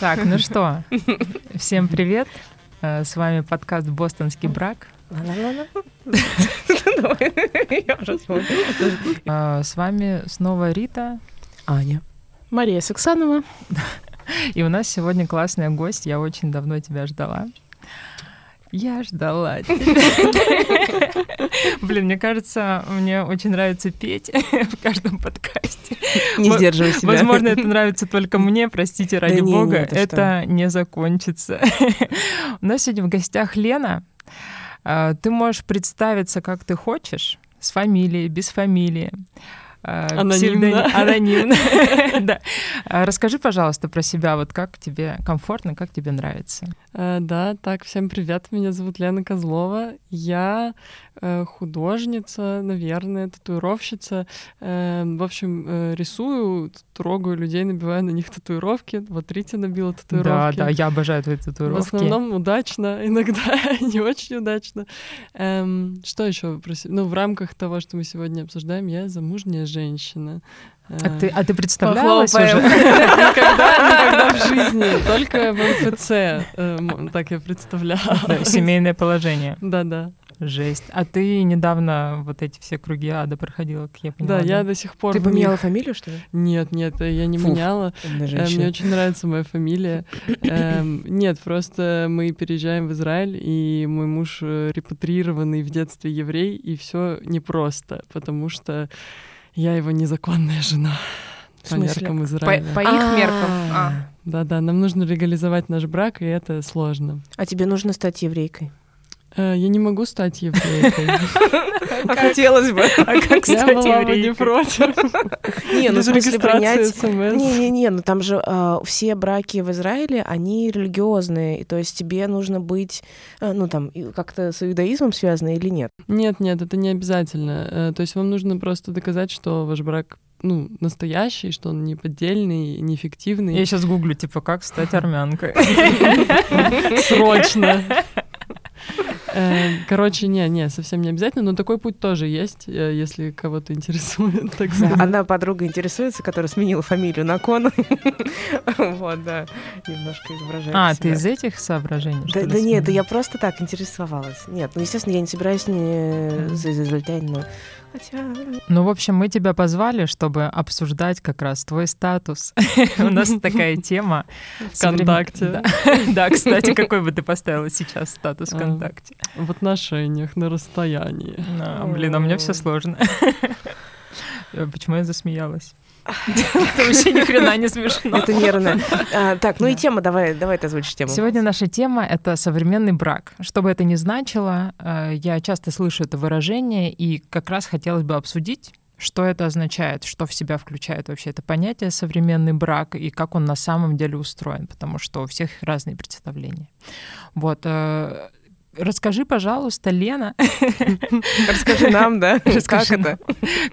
Так, ну что, всем привет. Э, с вами подкаст «Бостонский брак». Э, с вами снова Рита. Аня. Мария Саксанова. И у нас сегодня классная гость. Я очень давно тебя ждала. Я ждала Блин, мне кажется, мне очень нравится петь в каждом подкасте. Не сдерживай себя. Возможно, это нравится только мне, простите, ради да бога, не, это не закончится. У нас сегодня в гостях Лена. А, ты можешь представиться, как ты хочешь, с фамилией, без фамилии. А, анонимно. Анонимно. да. А расскажи, пожалуйста, про себя. Вот как тебе комфортно, как тебе нравится? А, да, так, всем привет. Меня зовут Лена Козлова. Я э, художница, наверное, татуировщица. Э, в общем, э, рисую, трогаю людей, набиваю на них татуировки. Вот Ритя набила татуировки. Да, да, я обожаю твои татуировки. В основном удачно, иногда не очень удачно. Эм, что еще? Ну, в рамках того, что мы сегодня обсуждаем, я замужняя женщина. А ты, а ты представлялась уже? Никогда, никогда в жизни, только в МФЦ э, так я представляла. Семейное положение. Да-да. Жесть. А ты недавно вот эти все круги ада проходила, как я поняла. Да, да? я до сих пор... Ты поменяла фамилию, что ли? Нет, нет, я не Фуф, меняла. Э, мне очень нравится моя фамилия. Эм, нет, просто мы переезжаем в Израиль, и мой муж э, репатрированный в детстве еврей, и все непросто, потому что я его незаконная жена. По меркам Израиля. По, по их А-а-а. меркам. А. Да-да, нам нужно легализовать наш брак, и это сложно. А тебе нужно стать еврейкой? Э, я не могу стать еврейкой. Хотелось бы. А как стать еврейкой? не против. Не, ну смысле принять... Не-не-не, ну там же а, все браки в Израиле, они религиозные, то есть тебе нужно быть, э, ну там, как-то с иудаизмом связано или нет? Нет, нет, это не обязательно. Э, то есть вам нужно просто доказать, что ваш брак ну, настоящий, что он не поддельный, не фиктивный. Я сейчас гуглю, типа, как стать армянкой. Срочно. Э, короче, не, не, совсем не обязательно, но такой путь тоже есть, э, если кого-то интересует. Так да, одна подруга интересуется, которая сменила фамилию на Кон. Вот, да, немножко изображает А, ты из этих соображений? Да, да нет, я просто так интересовалась. Нет, ну, естественно, я не собираюсь не за израильтянина Хотя... Ну, в общем, мы тебя позвали, чтобы обсуждать как раз твой статус. У нас такая тема. ВКонтакте. Да, кстати, какой бы ты поставила сейчас статус а, ВКонтакте? В отношениях на расстоянии. Блин, а меня все сложно. Почему я засмеялась? Это вообще ни хрена не смешно. Это нервно. А, так, ну и тема, давай, давай ты озвучишь тему. Сегодня наша тема — это современный брак. Что бы это ни значило, э, я часто слышу это выражение, и как раз хотелось бы обсудить, что это означает, что в себя включает вообще это понятие современный брак и как он на самом деле устроен, потому что у всех разные представления. Вот. Э, Расскажи, пожалуйста, Лена. Расскажи нам, да? Как это?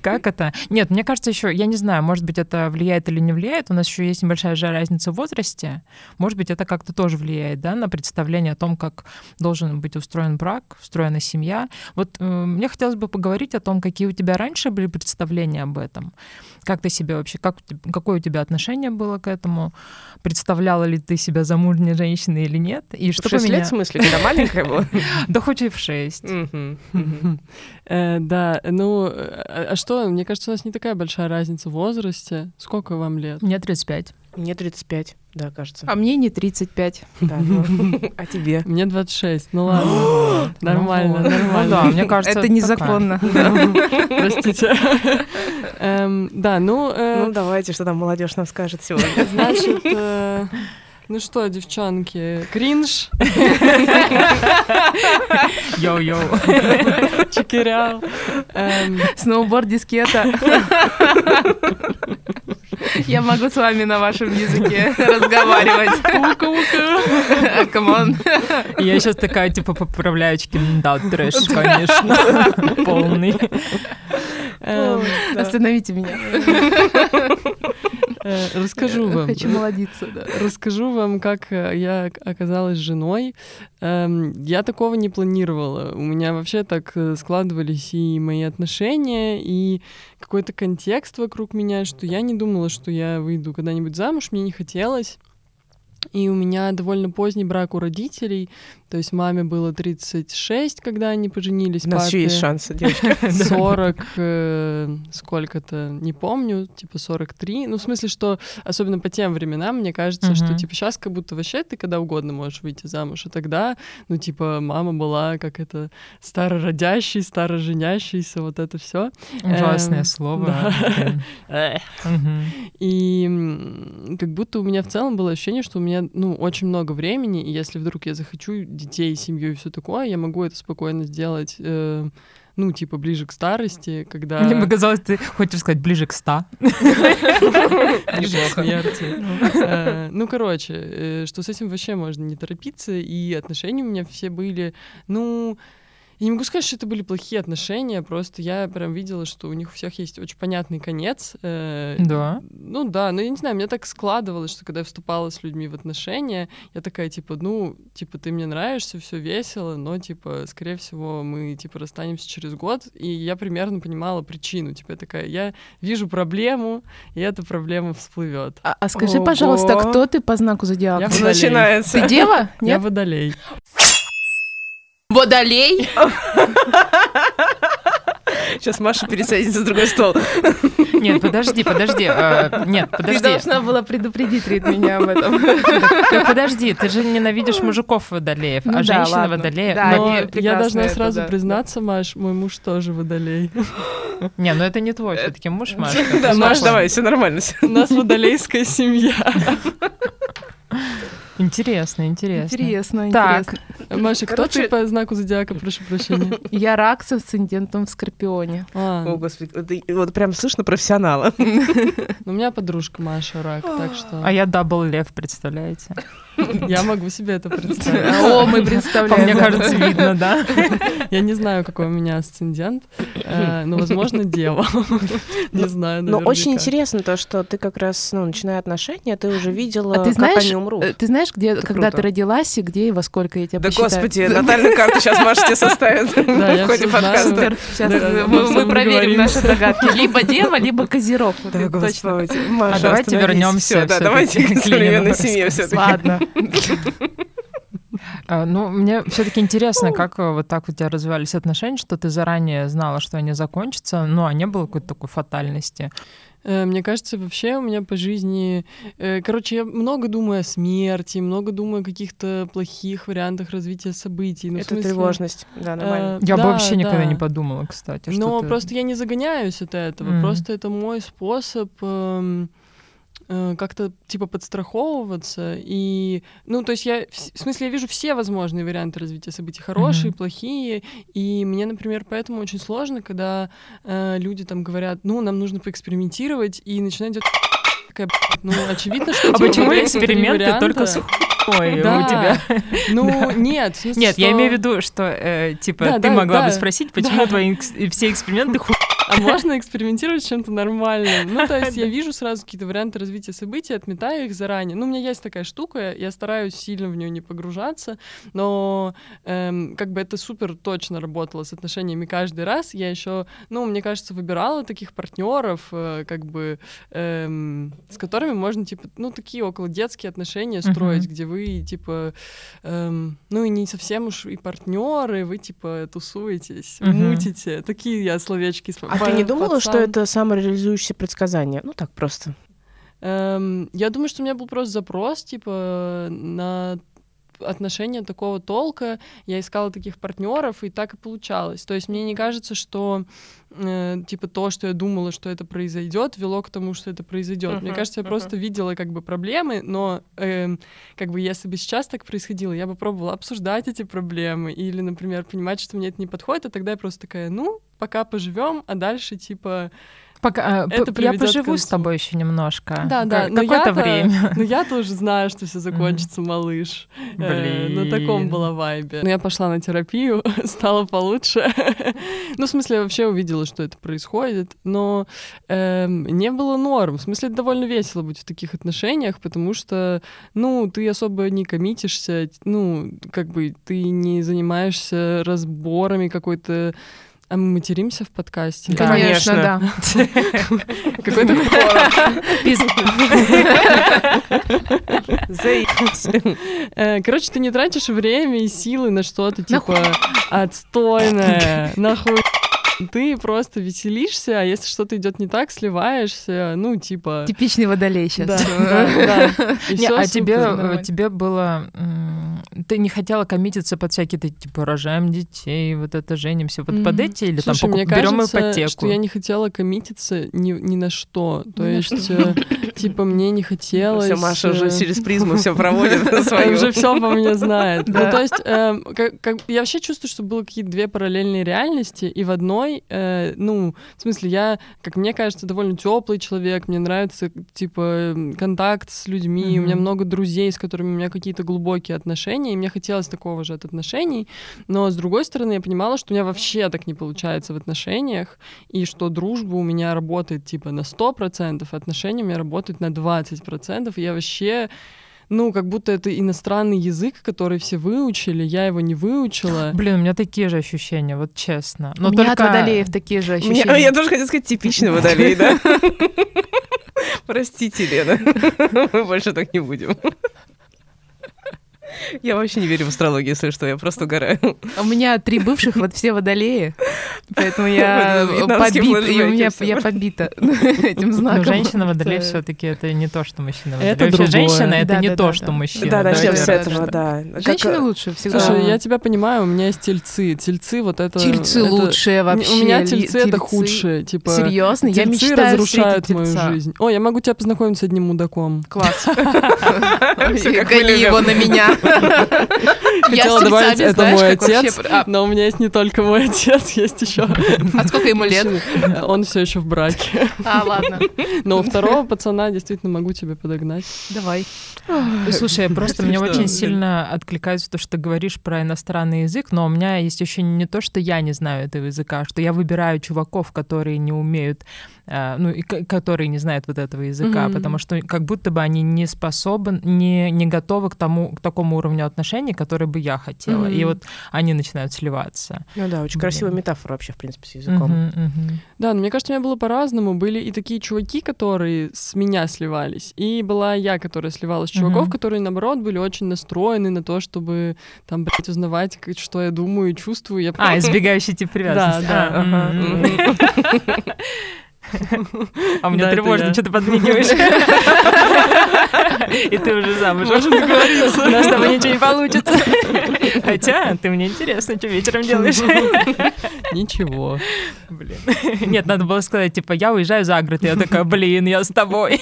Как это? Нет, мне кажется, еще, я не знаю, может быть, это влияет или не влияет. У нас еще есть небольшая же разница в возрасте. Может быть, это как-то тоже влияет, да, на представление о том, как должен быть устроен брак, устроена семья. Вот э, мне хотелось бы поговорить о том, какие у тебя раньше были представления об этом. Как ты себе вообще, как, какое у тебя отношение было к этому? Представляла ли ты себя замужней женщиной или нет? И что в 6 лет, в смысле, когда маленькая была? Да хоть и в шесть. Э, да, ну, а, а что, мне кажется, у нас не такая большая разница в возрасте. Сколько вам лет? Мне 35. Мне 35, да, кажется. А мне не 35. Да, ну, а тебе? Мне 26. Ну ладно. Нормально, ну нормально. Да, мне кажется, это незаконно. Простите. Эм, да, ну... Э, ну, давайте, что там молодежь нам скажет сегодня. Значит, э, ну что, девчонки, кринж? Йоу-йоу. Чекирял. Эм, сноуборд, дискета. Я могу с вами на вашем языке разговаривать. Ука-ука. Come on. Я сейчас такая, типа, поправляю очки. Да, трэш, конечно. Полный. Эм, Остановите меня. Э, расскажу вам. Хочу молодиться, да. Расскажу вам, как я оказалась женой. Эм, я такого не планировала. У меня вообще так э, складывались и мои отношения, и какой-то контекст вокруг меня, что я не думала, что я выйду когда-нибудь замуж, мне не хотелось. И у меня довольно поздний брак у родителей, то есть маме было 36, когда они поженились. У нас еще есть шансы, девочки. 40, э, сколько-то, не помню, типа 43. Ну, в смысле, что особенно по тем временам, мне кажется, uh-huh. что типа сейчас как будто вообще ты когда угодно можешь выйти замуж. А тогда, ну, типа, мама была как это старородящий, староженящийся, вот это все. Ужасное эм, слово. И как будто у меня в целом было ощущение, что у меня, ну, очень много времени, и если вдруг я захочу детей, семью и все такое, я могу это спокойно сделать. Э, ну, типа, ближе к старости, когда... Мне показалось, ты хочешь сказать ближе к ста. Ближе к смерти. Э, ну, короче, э, что с этим вообще можно не торопиться, и отношения у меня все были, ну, я не могу сказать, что это были плохие отношения, просто я прям видела, что у них у всех есть очень понятный конец. Э, да. Ну да, но я не знаю, мне так складывалось, что когда я вступала с людьми в отношения, я такая, типа, ну, типа, ты мне нравишься, все весело, но, типа, скорее всего, мы, типа, расстанемся через год, и я примерно понимала причину, типа, я такая, я вижу проблему, и эта проблема всплывет. А, а скажи, Ого. пожалуйста, кто ты по знаку зодиака? Я Начинается. Ты дева? Нет? Я водолей. Водолей? Сейчас Маша пересадится за другой стол. Нет, подожди, подожди. Э, нет, подожди. Ты должна была предупредить Рит меня об этом. Так, подожди, ты же ненавидишь мужиков водолеев, ну, а женщина водолеев. Да, Но я должна сразу да. признаться, Маш, мой муж тоже водолей. Не, ну это не твой все-таки муж, Маша. Да, Маш, давай, все нормально. У нас водолейская семья. Интересно, интересно. Интересно, так. интересно. Маша, кто Короче... ты по знаку зодиака, прошу прощения? Я рак с асцендентом в Скорпионе. А. О, господи, это, вот прям слышно профессионала. У меня подружка Маша рак, так что... А я double лев, представляете? Я могу себе это представить. О, мы представляем. Мне кажется, видно, да? Я не знаю, какой у меня асцендент, э, но, возможно, дева. Не знаю, Но очень интересно то, что ты как раз, ну, начиная отношения, ты уже видела, а как они умрут. Э, ты знаешь, где, когда ты родилась, и где и во сколько я тебя Да, господи, натальную карту сейчас Маша тебе составит в ходе подкаста. Сейчас мы проверим наши догадки. Либо дева, либо козерог. Да, господи. А давайте вернемся. Да, давайте к современной семье все-таки. Ладно. А, ну, мне все-таки интересно, как э, вот так у тебя развивались отношения, что ты заранее знала, что они закончатся, ну, а не было какой-то такой фатальности. Э, мне кажется, вообще у меня по жизни... Э, короче, я много думаю о смерти, много думаю о каких-то плохих вариантах развития событий. Ну, Это смысле... тревожность, да, нормально. Я да, бы вообще да. никогда не подумала, кстати. Но просто я не загоняюсь от этого. Mm-hmm. Просто это мой способ... Эм Э, как-то типа подстраховываться и ну то есть я в смысле я вижу все возможные варианты развития событий хорошие mm-hmm. плохие и мне например поэтому очень сложно когда э, люди там говорят ну нам нужно поэкспериментировать и начинать делать такая ну очевидно что а типа, почему эксперименты только с Ой, да. у тебя. Ну, нет. Смысле, нет, что... я имею в виду, что, э, типа, да, ты да, могла да, бы спросить, почему да. твои все эксперименты ху... А можно экспериментировать с чем-то нормальным? Ну, то есть я вижу сразу какие-то варианты развития событий, отметаю их заранее. Ну, у меня есть такая штука, я стараюсь сильно в нее не погружаться, но эм, как бы это супер точно работало с отношениями каждый раз. Я еще, ну, мне кажется, выбирала таких партнеров, э, как бы, эм, с которыми можно, типа, ну, такие около детские отношения строить, uh-huh. где вы, типа, эм, ну, и не совсем уж и партнеры, вы, типа, тусуетесь, uh-huh. мутите. Такие я словечки а ты не думала, что это самореализующееся предсказание? Ну так просто. Эм, я думаю, что у меня был просто запрос, типа, на отношения такого толка, я искала таких партнеров, и так и получалось. То есть мне не кажется, что э, типа то, что я думала, что это произойдет, вело к тому, что это произойдет. Uh-huh, мне кажется, я uh-huh. просто видела как бы проблемы, но э, как бы если бы сейчас так происходило, я бы пробовала обсуждать эти проблемы или, например, понимать, что мне это не подходит, а тогда я просто такая, ну, пока поживем, а дальше типа Пока, э, это я поживу с тобой еще немножко. Да, да. Какое-то время. Но я тоже знаю, что все закончится, малыш. Блин. На таком была вайбе. Но я пошла на терапию, стало получше. ну, в смысле, я вообще увидела, что это происходит. Но эм, не было норм. В смысле, это довольно весело быть в таких отношениях, потому что, ну, ты особо не коммитишься, ну, как бы ты не занимаешься разборами какой-то а мы материмся в подкасте? Конечно, да. Какой-то э, Короче, ты не тратишь время и силы на что-то типа отстойное, нахуй ты просто веселишься, а если что-то идет не так, сливаешься, ну, типа... Типичный водолей сейчас. Да, да, А тебе, э, тебе было... Ты не хотела коммититься под всякие, типа, рожаем детей, вот это, женимся, вот под эти, или там берем ипотеку? что я не хотела коммититься ни, ни на что. То есть, э, типа, мне не хотелось... Все, Маша уже э, через призму все проводит свою. Уже все по мне знает. Ну, то есть, эм, я вообще чувствую, что было какие-то две параллельные реальности, и в одной мной, э, ну, в смысле, я, как мне кажется, довольно теплый человек, мне нравится, типа, контакт с людьми, mm-hmm. у меня много друзей, с которыми у меня какие-то глубокие отношения, и мне хотелось такого же от отношений, но, с другой стороны, я понимала, что у меня вообще так не получается в отношениях, и что дружба у меня работает, типа, на 100%, а отношения у меня работают на 20%, и я вообще ну, как будто это иностранный язык, который все выучили, я его не выучила. Блин, у меня такие же ощущения, вот честно. Но у только... меня от водолеев такие же ощущения. Меня, я тоже хотела сказать типичный водолей, да? Простите, Лена, мы больше так не будем. Я вообще не верю в астрологию, если что, я просто угораю. У меня три бывших, вот все водолеи, поэтому я побита, и у меня я побита этим знаком. женщина водолей все таки это не то, что мужчина водолей. Это Вообще, женщина — это не то, что мужчина. Да, начнем с этого, да. Женщины лучше всегда. Слушай, я тебя понимаю, у меня есть тельцы. Тельцы вот это... Тельцы лучшие вообще. У меня тельцы — это худшее. Типа, Серьезно? Я мечтаю разрушают мою жизнь. О, я могу тебя познакомить с одним мудаком. Класс. Гони его на меня. Хотела добавить, это мой отец, а. но у меня есть не только мой отец, есть еще. А сколько ему лет? Он все еще в браке. А, ладно. Но у второго пацана действительно могу тебе подогнать. Давай. Слушай, просто мне очень сильно откликается то, что ты говоришь про иностранный язык, но у меня есть еще не то, что я не знаю этого языка, а что я выбираю чуваков, которые не умеют ну, и которые не знают вот этого языка, mm-hmm. потому что как будто бы они не способны, не, не готовы к тому, к такому уровню отношений, который бы я хотела. Mm-hmm. И вот они начинают сливаться. Ну да, очень Блин. красивая метафора вообще, в принципе, с языком. Mm-hmm, mm-hmm. Да, но мне кажется, у меня было по-разному. Были и такие чуваки, которые с меня сливались, и была я, которая сливалась с чуваков, mm-hmm. которые, наоборот, были очень настроены на то, чтобы там, блядь, узнавать, что я думаю и чувствую. Я а, избегающий тип привязанности. Да, да. А мне тревожно, что ты подмигиваешь. И ты уже замуж. Можем договориться. У нас с тобой ничего не получится. Хотя, ты мне интересно, что вечером делаешь. Ничего. Блин. Нет, надо было сказать, типа, я уезжаю за город. Я такая, блин, я с тобой.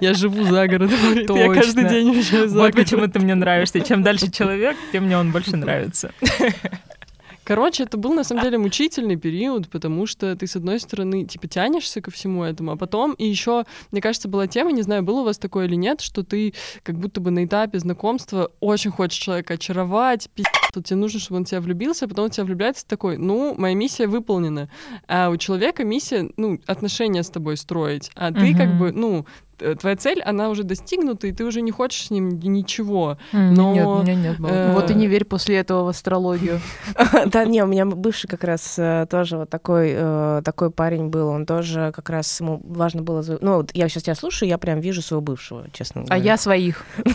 Я живу за городом. Я каждый день уезжаю за город. Вот почему ты мне нравишься. Чем дальше человек, тем мне он больше нравится. Короче, это был на самом деле мучительный период, потому что ты, с одной стороны, типа тянешься ко всему этому, а потом и еще, мне кажется, была тема, не знаю, было у вас такое или нет, что ты как будто бы на этапе знакомства очень хочешь человека очаровать, пи***, тебе нужно, чтобы он тебя влюбился, а потом он тебя влюбляется такой, ну, моя миссия выполнена. А у человека миссия, ну, отношения с тобой строить, а ты как бы, ну, твоя цель, она уже достигнута, и ты уже не хочешь с ним ничего. Но... Нет, у меня нет. Э... Вот и не верь после этого в астрологию. Да, не, у меня бывший как раз э, тоже вот такой э, такой парень был, он тоже как раз ему важно было... Ну, я сейчас тебя слушаю, я прям вижу своего бывшего, честно говоря. А я своих.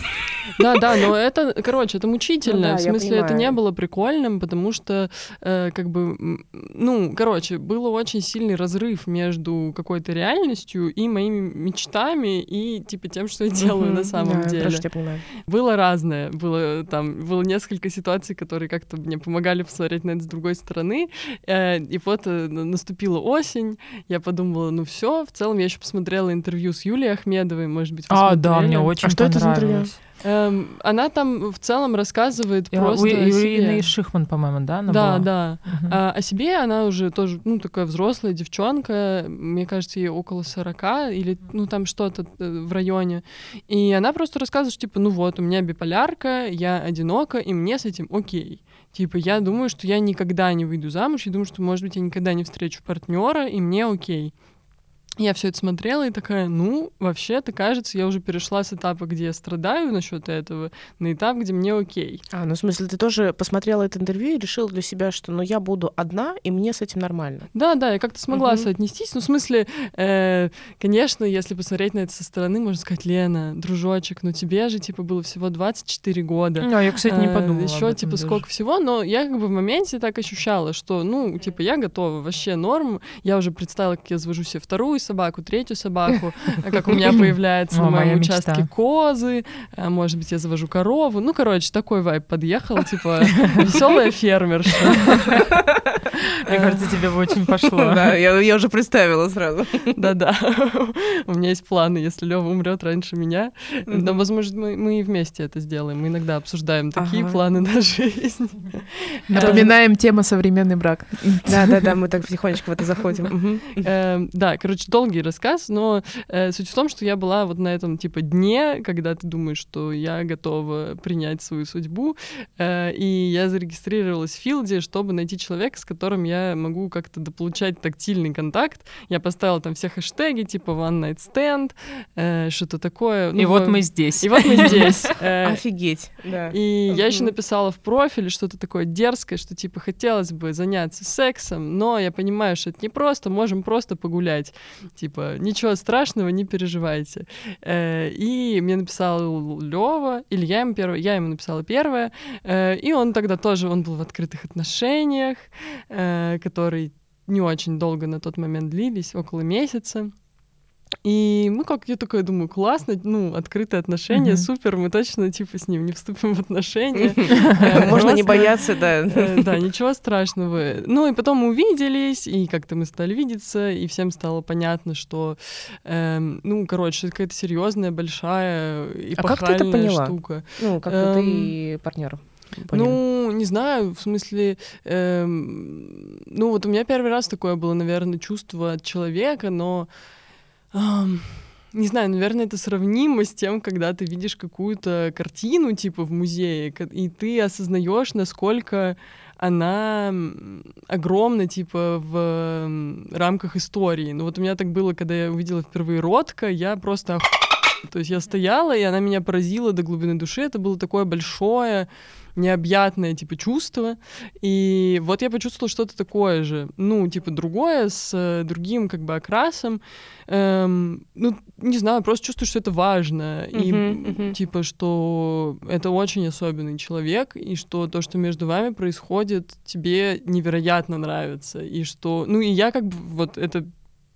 Да, да, но это, короче, это мучительно. Ну в смысле, это не было прикольным, потому что, как бы, ну, короче, был очень сильный разрыв между какой-то реальностью и моими мечтами, и типа тем, что я делаю на самом да, деле. Хорошо, я понимаю. Было разное. Было там было несколько ситуаций, которые как-то мне помогали посмотреть на это с другой стороны. Э, и вот э, наступила осень. Я подумала, ну все. В целом я еще посмотрела интервью с Юлией Ахмедовой, может быть, А, да, мне очень А что это за интервью? Эм, она там в целом рассказывает Я, просто у, о себе. Шихман, по-моему, да? Она да, была? да. Угу. А, о себе она уже тоже, ну, такая взрослая девчонка, мне кажется, ей около 40 или, ну, там что-то э, в районе. И она просто рассказывает, что, типа, ну вот, у меня биполярка, я одинока, и мне с этим окей. Типа, я думаю, что я никогда не выйду замуж, я думаю, что, может быть, я никогда не встречу партнера, и мне окей. Я все это смотрела и такая, ну, вообще-то, кажется, я уже перешла с этапа, где я страдаю насчет этого, на этап, где мне окей. А, ну, в смысле, ты тоже посмотрела это интервью и решила для себя, что, ну, я буду одна, и мне с этим нормально. Да, да, я как-то смогла uh-huh. соотнестись. Ну, в смысле, э, конечно, если посмотреть на это со стороны, можно сказать, Лена, дружочек, ну, тебе же, типа, было всего 24 года. Ну, я, кстати, не э, подумала. Еще, типа, даже. сколько всего, но я как бы в моменте так ощущала, что, ну, типа, я готова, вообще норм. Я уже представила, как я завожу себе вторую собаку, третью собаку, как у меня появляется на моем участке козы, а, может быть, я завожу корову. Ну, короче, такой вайп подъехал, типа веселая фермерша. Мне кажется, тебе бы очень пошло. Да, я, я уже представила сразу. Да-да. У меня есть планы, если Лева умрет раньше меня. Но, возможно, мы, мы и вместе это сделаем. Мы иногда обсуждаем такие ага. планы на жизнь. Напоминаем тема современный брак. Да-да-да, мы так потихонечку в это заходим. Эм, да, короче, долгий рассказ, но э, суть в том, что я была вот на этом типа дне, когда ты думаешь, что я готова принять свою судьбу, э, и я зарегистрировалась в Филде, чтобы найти человека, с которым я могу как-то дополучать тактильный контакт. Я поставила там все хэштеги, типа one night stand, э, что-то такое. Ну, и вот мы здесь. И вот мы здесь. Э, Офигеть, да. И я еще написала в профиле что-то такое дерзкое, что типа хотелось бы заняться сексом, но я понимаю, что это не просто, можем просто погулять. Типа ничего страшного, не переживайте. Э, и мне написал Лева, или я ему первое, я ему написала первое, э, и он тогда тоже, он был в открытых отношениях, э, которые не очень долго на тот момент длились, около месяца. И, ну, как я такая думаю, классно, ну, открытые отношения, mm-hmm. супер, мы точно, типа, с ним не вступим в отношения. Можно не бояться, да. Э, да, ничего страшного. Ну, и потом мы увиделись, и как-то мы стали видеться, и всем стало понятно, что, эм, ну, короче, это какая-то серьезная, большая и пахальная штука. Ну, как ты и партнер. Ну, не знаю, в смысле, эм, ну вот у меня первый раз такое было, наверное, чувство от человека, но не знаю, наверное, это сравнимо с тем, когда ты видишь какую-то картину, типа, в музее, и ты осознаешь, насколько она огромна, типа, в рамках истории. Ну вот у меня так было, когда я увидела впервые Ротко, я просто ох... То есть я стояла, и она меня поразила до глубины души. Это было такое большое, необъятное, типа, чувство. И вот я почувствовала что-то такое же, ну, типа, другое, с э, другим, как бы, окрасом. Эм, ну, не знаю, просто чувствую, что это важно. Uh-huh, и, uh-huh. типа, что это очень особенный человек, и что то, что между вами происходит, тебе невероятно нравится. И что... Ну, и я, как бы, вот это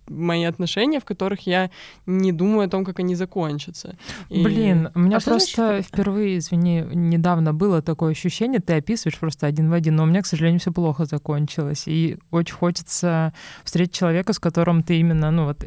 мои отношения, в которых я не думаю о том, как они закончатся. И... Блин, у меня а просто значит... впервые, извини, недавно было такое ощущение, ты описываешь просто один в один, но у меня, к сожалению, все плохо закончилось. И очень хочется встретить человека, с которым ты именно, ну вот,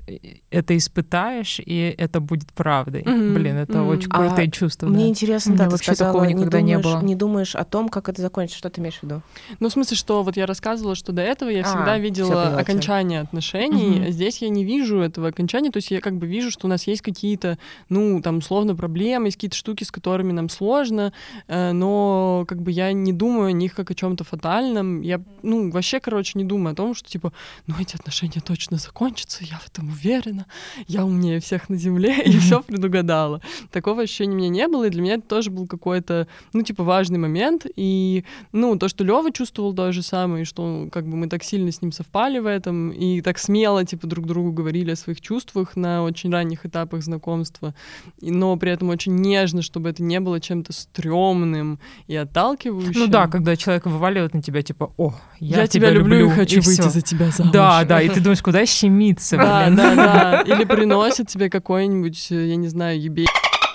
это испытаешь, и это будет правдой. Mm-hmm. Блин, это mm-hmm. очень крутое а чувство. Мне да. интересно, да, вообще сказала, такого никогда не, думаешь, не было. Не думаешь о том, как это закончится, что ты имеешь в виду? Ну, в смысле, что вот я рассказывала, что до этого я а, всегда видела окончание отношений, mm-hmm. здесь здесь я не вижу этого окончания, то есть я как бы вижу, что у нас есть какие-то, ну, там, условно, проблемы, есть какие-то штуки, с которыми нам сложно, э, но как бы я не думаю о них как о чем-то фатальном. Я, ну, вообще, короче, не думаю о том, что, типа, ну, эти отношения точно закончатся, я в этом уверена, я умнее всех на земле, и все предугадала. Такого ощущения у меня не было, и для меня это тоже был какой-то, ну, типа, важный момент, и, ну, то, что Лева чувствовал то же самое, и что, как бы, мы так сильно с ним совпали в этом, и так смело, типа, друг друг другу говорили о своих чувствах на очень ранних этапах знакомства, но при этом очень нежно, чтобы это не было чем-то стрёмным и отталкивающим. Ну да, когда человек вываливает на тебя, типа, о, я, я тебя, тебя люблю, люблю и хочу и выйти всё. за тебя замуж. Да, да, и ты думаешь, куда щемиться, Да, да, да. Или приносит тебе какой-нибудь, я не знаю, ебей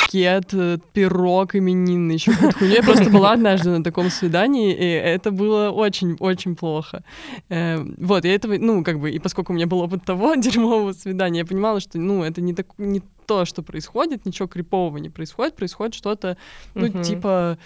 букет, э, пирог именинный, еще какую-то хуйню. Я просто была однажды на таком свидании, и это было очень-очень плохо. Эм, вот, и этого, ну, как бы, и поскольку у меня был опыт того дерьмового свидания, я понимала, что, ну, это не, так, не то, что происходит, ничего крипового не происходит, происходит что-то, ну, типа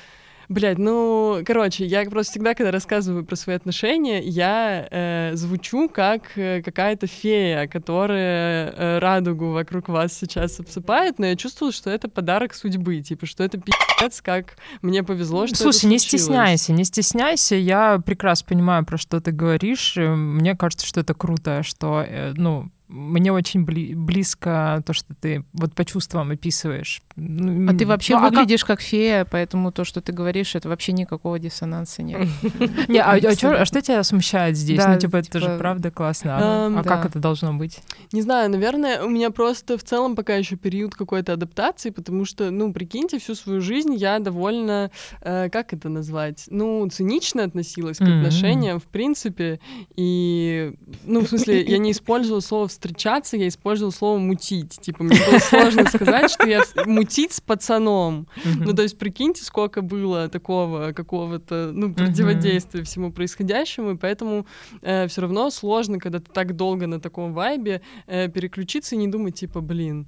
Блять, ну, короче, я просто всегда, когда рассказываю про свои отношения, я э, звучу как э, какая-то фея, которая э, радугу вокруг вас сейчас обсыпает, но я чувствую, что это подарок судьбы, типа, что это пи***ц, как мне повезло, что Слушай, не стесняйся, не стесняйся, я прекрасно понимаю, про что ты говоришь, мне кажется, что это круто, что, э, ну, мне очень бли- близко то, что ты вот по чувствам описываешь. А ты вообще ну, выглядишь а как... как фея, поэтому то, что ты говоришь, это вообще никакого диссонанса нет. Не, а, а, а что тебя смущает здесь? Ну, типа, это же типа, правда классно. А как это должно быть? Не знаю, наверное, у меня просто в целом пока еще период какой-то адаптации, потому что, ну, прикиньте, всю свою жизнь я довольно, э, как это назвать, ну, цинично относилась к отношениям, в принципе, и, ну, в смысле, я не использовала слово встречаться, я использовала слово мутить. Типа, мне было сложно сказать, что я мутить с пацаном. Ну, то есть, прикиньте, сколько было такого какого-то, ну, противодействия всему происходящему, и поэтому э, все равно сложно, когда ты так долго на таком вайбе, э, переключиться и не думать, типа, блин,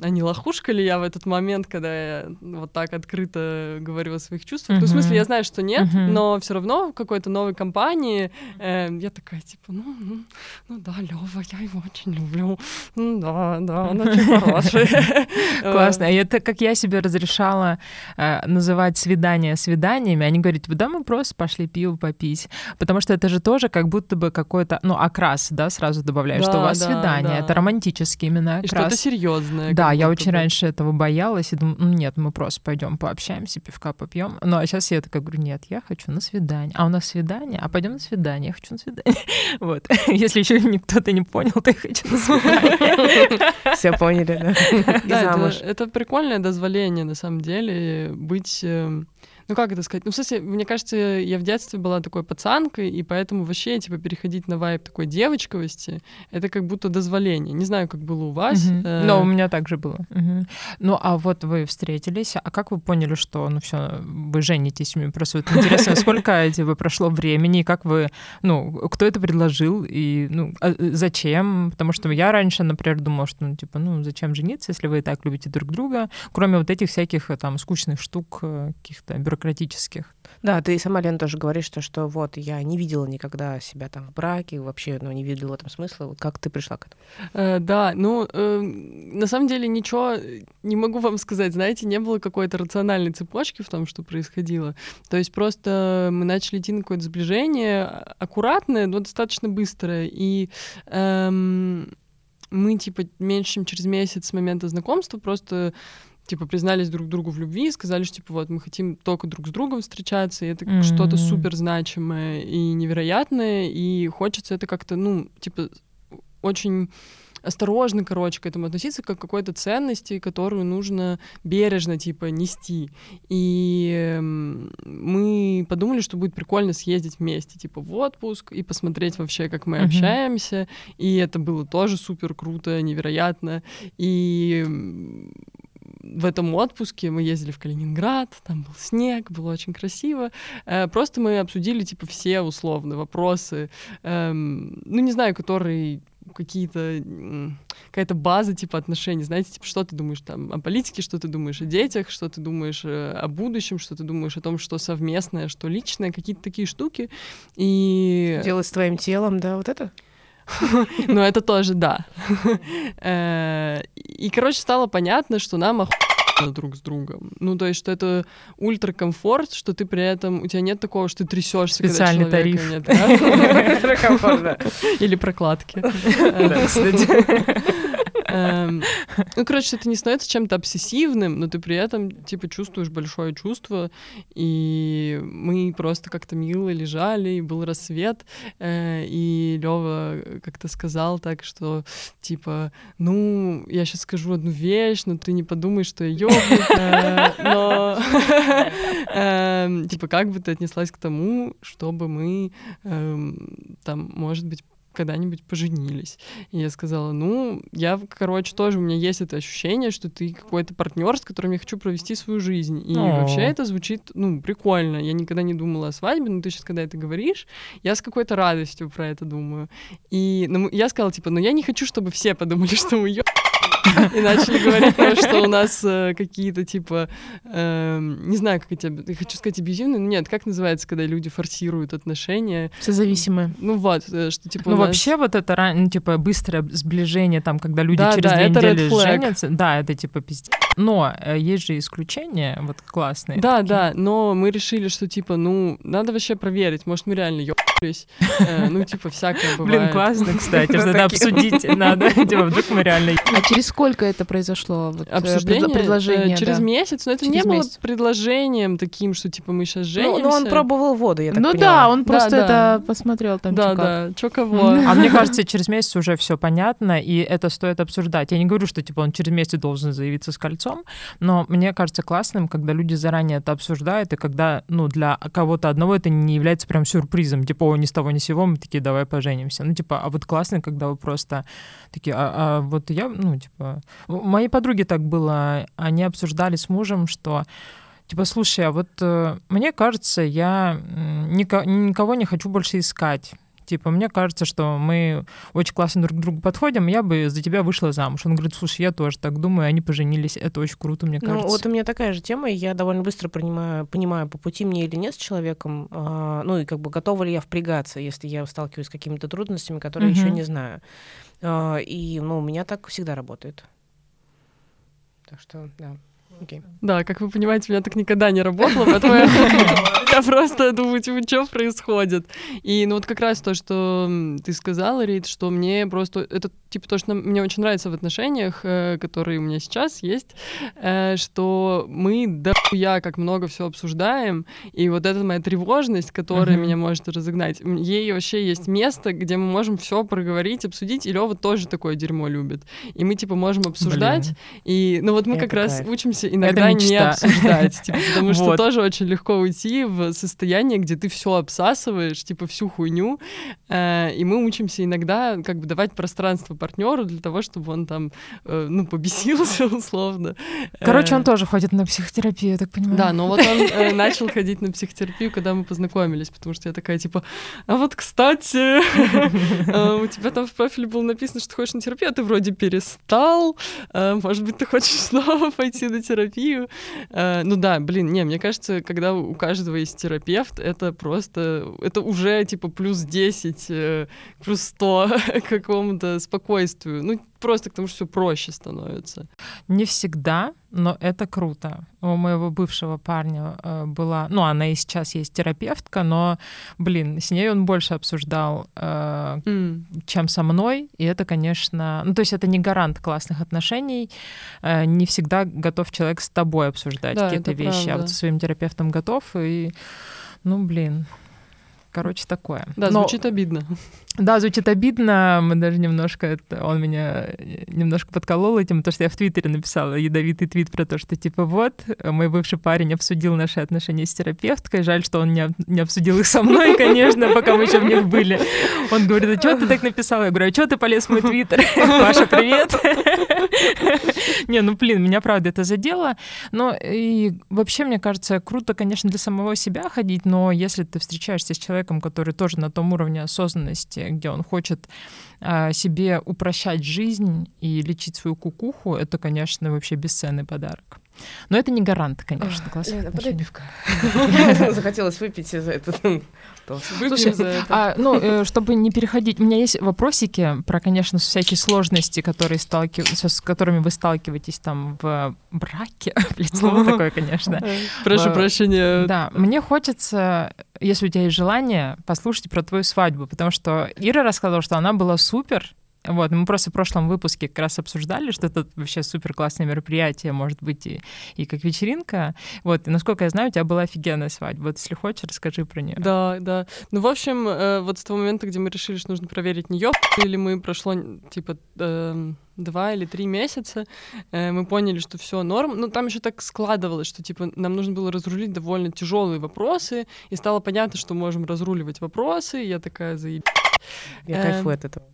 а не лохушка ли я в этот момент, когда я вот так открыто говорю о своих чувствах? Uh-huh. Ну, в смысле, я знаю, что нет, uh-huh. но все равно в какой-то новой компании э, я такая, типа, ну, ну, ну да, Лева, я его очень люблю. Ну да, да, он очень хороший. Классно. Это как я себе разрешала э, называть свидания свиданиями. Они говорят, да, мы просто пошли пиво попить. Потому что это же тоже как будто бы какой-то, ну, окрас, да, сразу добавляю, что у вас свидание. Это романтический именно окрас. И что-то серьезное. Да, да, я очень бы. раньше этого боялась и думаю, ну нет, мы просто пойдем пообщаемся, пивка попьем. Ну а сейчас я такая говорю, нет, я хочу на свидание. А у нас свидание? А пойдем на свидание, я хочу на свидание. Вот. Если еще никто-то не понял, то я хочу на свидание. Все поняли, да? Да, это прикольное дозволение, на самом деле, быть эм, ну как это сказать? Ну, в смысле, мне кажется, я в детстве была такой пацанкой, и поэтому вообще, типа, переходить на вайб такой девочковости, это как будто дозволение. Не знаю, как было у вас. Угу. Э... Но у меня также было. Угу. Ну, а вот вы встретились, а как вы поняли, что, ну, все, вы женитесь? Мне просто вот интересно, сколько, типа, прошло времени, и как вы, ну, кто это предложил, и, ну, а зачем? Потому что я раньше, например, думала, что, ну, типа, ну, зачем жениться, если вы и так любите друг друга, кроме вот этих всяких, э, там, скучных штук, э, каких-то бюрократических бюрократических. Да, ты сама, Лена, тоже говоришь, что, что вот я не видела никогда себя там в браке, вообще ну, не видела в этом смысла. Вот как ты пришла к этому? Э, да, ну, э, на самом деле ничего не могу вам сказать. Знаете, не было какой-то рациональной цепочки в том, что происходило. То есть просто мы начали идти на какое-то сближение, аккуратное, но достаточно быстрое. И эм, мы, типа, меньше чем через месяц с момента знакомства просто типа признались друг другу в любви, сказали, что типа вот мы хотим только друг с другом встречаться, и это mm-hmm. что-то супер значимое и невероятное, и хочется это как-то, ну, типа очень осторожно, короче, к этому относиться, как к какой-то ценности, которую нужно бережно, типа, нести. И мы подумали, что будет прикольно съездить вместе, типа, в отпуск и посмотреть вообще, как мы mm-hmm. общаемся. И это было тоже супер круто, невероятно. И в этом отпуске мы ездили в Калининград, там был снег, было очень красиво. Э, просто мы обсудили, типа, все условно вопросы, эм, ну, не знаю, которые какие-то какая-то база типа отношений, знаете, типа что ты думаешь там о политике, что ты думаешь о детях, что ты думаешь э, о будущем, что ты думаешь о том, что совместное, что личное, какие-то такие штуки. И делать с твоим телом, да, вот это. Ну, это тоже да. Э, и, короче, стало понятно, что нам охуенно друг с другом. Ну, то есть, что это ультракомфорт, что ты при этом, у тебя нет такого, что ты трясешься, Специальный тариф. Нет, Или прокладки. Да, кстати. Эм, ну, короче, это не становится чем-то обсессивным, но ты при этом, типа, чувствуешь большое чувство, и мы просто как-то мило лежали, и был рассвет, э, и Лёва как-то сказал так, что, типа, ну, я сейчас скажу одну вещь, но ты не подумай, что я ёбнутая, но, эм, типа, как бы ты отнеслась к тому, чтобы мы, эм, там, может быть, когда-нибудь поженились. И я сказала, ну, я, короче, тоже, у меня есть это ощущение, что ты какой-то партнер, с которым я хочу провести свою жизнь. И О. вообще это звучит, ну, прикольно. Я никогда не думала о свадьбе, но ты сейчас, когда это говоришь, я с какой-то радостью про это думаю. И ну, я сказала, типа, ну, я не хочу, чтобы все подумали, что мы и начали говорить, что у нас э, какие-то типа, эм, не знаю, как эти, хочу сказать абьюзивные, но нет, как называется, когда люди форсируют отношения? Созависимые. Ну вот, э, что типа Ну вообще вот это, ну типа быстрое сближение, там, когда люди через две недели женятся, да, это типа пиздец. Но э, есть же исключения, вот классные. Да, да, но мы решили, что типа, ну, надо вообще проверить, может, мы реально ёбались, ну, типа, всякое бывает. Блин, классно, кстати, что это обсудить надо, типа, вдруг мы реально... А через сколько это произошло? Э, Обсуждение? Предложение, э, Через да. месяц, но это через не было предложением таким, что типа мы сейчас женимся. Ну, ну он пробовал воду, я так Ну да, он просто это посмотрел там. Да, да, чё кого. А мне кажется, через месяц уже все понятно, и это стоит обсуждать. Я не говорю, что типа он через месяц должен заявиться с кольцом, но мне кажется классным, когда люди заранее это обсуждают, и когда, ну, для кого-то одного это не является прям сюрпризом, типа, о, ни с того ни сего, мы такие, давай поженимся. Ну, типа, а вот классно, когда вы просто такие, а, а вот я, ну, типа, моей подруге так было, они обсуждали с мужем, что Типа, слушай, а вот э, мне кажется, я нико- никого не хочу больше искать. Типа, мне кажется, что мы очень классно друг к другу подходим, я бы за тебя вышла замуж. Он говорит, слушай, я тоже так думаю, они поженились, это очень круто, мне кажется. Ну, вот у меня такая же тема, и я довольно быстро понимаю, понимаю по пути мне или нет с человеком, э, ну, и как бы готова ли я впрягаться, если я сталкиваюсь с какими-то трудностями, которые mm-hmm. еще не знаю. Э, и, ну, у меня так всегда работает. Так что, да. Okay. Да, как вы понимаете, у меня так никогда не работало, поэтому я просто думаю, типа, что происходит. И ну вот как раз то, что ты сказала, Рит, что мне просто... Это типа то, что мне очень нравится в отношениях, э, которые у меня сейчас есть, э, что мы да я как много все обсуждаем, и вот эта моя тревожность, которая меня может разогнать, ей вообще есть место, где мы можем все проговорить, обсудить, и Лева тоже такое дерьмо любит. И мы типа можем обсуждать, и ну вот мы как раз учимся иногда не обсуждать, типа, потому что вот. тоже очень легко уйти в состояние, где ты все обсасываешь, типа всю хуйню, э, и мы учимся иногда как бы давать пространство партнеру для того, чтобы он там, э, ну, побесился условно. Короче, он э, тоже ходит на психотерапию, я так понимаю. Да, но вот он э, начал ходить на психотерапию, когда мы познакомились, потому что я такая, типа, а вот, кстати, э, у тебя там в профиле было написано, что ты хочешь на терапию, а ты вроде перестал, э, может быть, ты хочешь снова пойти на терапию, терапию. Э, ну да, блин, не, мне кажется, когда у каждого есть терапевт, это просто, это уже типа плюс 10, э, плюс 100 к какому-то спокойствию. Ну, просто к тому, что все проще становится. Не всегда, но это круто. У моего бывшего парня э, была, ну, она и сейчас есть терапевтка, но, блин, с ней он больше обсуждал, э, mm. чем со мной, и это, конечно, ну, то есть это не гарант классных отношений, э, не всегда готов человек с тобой обсуждать да, какие-то вещи, правда. а вот со своим терапевтом готов, и, ну, блин, Короче, такое. Да, Но... звучит обидно. Да, звучит обидно. Мы даже немножко... Это, он меня немножко подколол этим, потому что я в Твиттере написала ядовитый твит про то, что типа вот, мой бывший парень обсудил наши отношения с терапевткой. Жаль, что он не, не обсудил их со мной, конечно, пока мы еще в них были. Он говорит, а что ты так написала? Я говорю, а что ты полез в мой Твиттер? Паша, привет. Не, ну блин, меня правда это задело. Но и вообще, мне кажется, круто, конечно, для самого себя ходить, но если ты встречаешься с человеком, который тоже на том уровне осознанности, где он хочет а, себе упрощать жизнь и лечить свою кукуху, это, конечно, вообще бесценный подарок. Но это не гарант, конечно, подай пивка. Захотелось выпить за это. Слушай, за это. А, ну, э, чтобы не переходить, у меня есть вопросики про, конечно, всякие сложности, которые сталкив... с которыми вы сталкиваетесь там в браке. Слово такое, конечно. Прошу прощения. Да, мне хочется, если у тебя есть желание, послушать про твою свадьбу, потому что Ира рассказала, что она была супер, вот, мы просто в прошлом выпуске как раз обсуждали, что это вообще супер классное мероприятие, может быть, и, и как вечеринка. Вот, и насколько я знаю, у тебя была офигенная свадьба. Вот, если хочешь, расскажи про нее. Да, да. Ну, в общем, э, вот с того момента, где мы решили, что нужно проверить, не или мы прошло, типа, э, два или три месяца, э, мы поняли, что все норм. Ну, там еще так складывалось, что типа нам нужно было разрулить довольно тяжелые вопросы, и стало понятно, что можем разруливать вопросы. И я такая заеб Я кайфую от этого.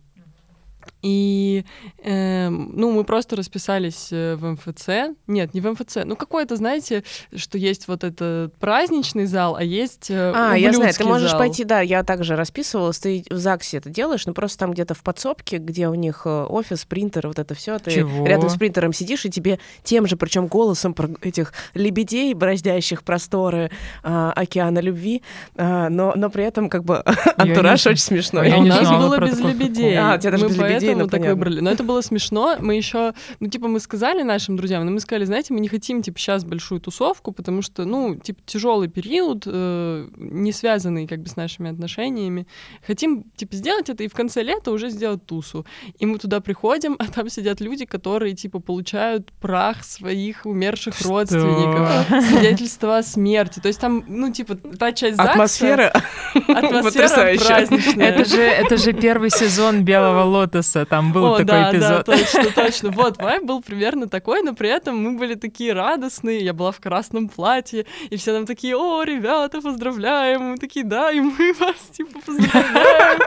И, э, ну, мы просто расписались э, в МФЦ. Нет, не в МФЦ. Ну, какой-то, знаете, что есть вот этот праздничный зал, а есть э, А, я знаю, ты можешь зал. пойти, да, я также расписывалась, ты в ЗАГСе это делаешь, но просто там где-то в подсобке, где у них э, офис, принтер, вот это все, ты Чего? рядом с принтером сидишь, и тебе тем же, причем голосом про этих лебедей, бороздящих просторы э, океана любви, э, но, но при этом как бы антураж очень смешной. А у нас было без лебедей. А, у тебя даже без лебедей мы так выбрали. Но это было смешно. Мы еще, ну, типа, мы сказали нашим друзьям, но мы сказали, знаете, мы не хотим, типа, сейчас большую тусовку, потому что, ну, типа, тяжелый период, э, не связанный, как бы, с нашими отношениями. Хотим, типа, сделать это и в конце лета уже сделать тусу. И мы туда приходим, а там сидят люди, которые, типа, получают прах своих умерших что? родственников, свидетельство о смерти. То есть там, ну, типа, та часть ЗАГСа... Атмосфера. Атмосфера праздничная. Это же, это же первый сезон «Белого лотоса», там был О, такой да, эпизод. Да, точно, точно. Вот, вайб был примерно такой, но при этом мы были такие радостные. Я была в красном платье, и все нам такие, о, ребята, поздравляем. Мы такие, да, и мы вас, типа, поздравляем.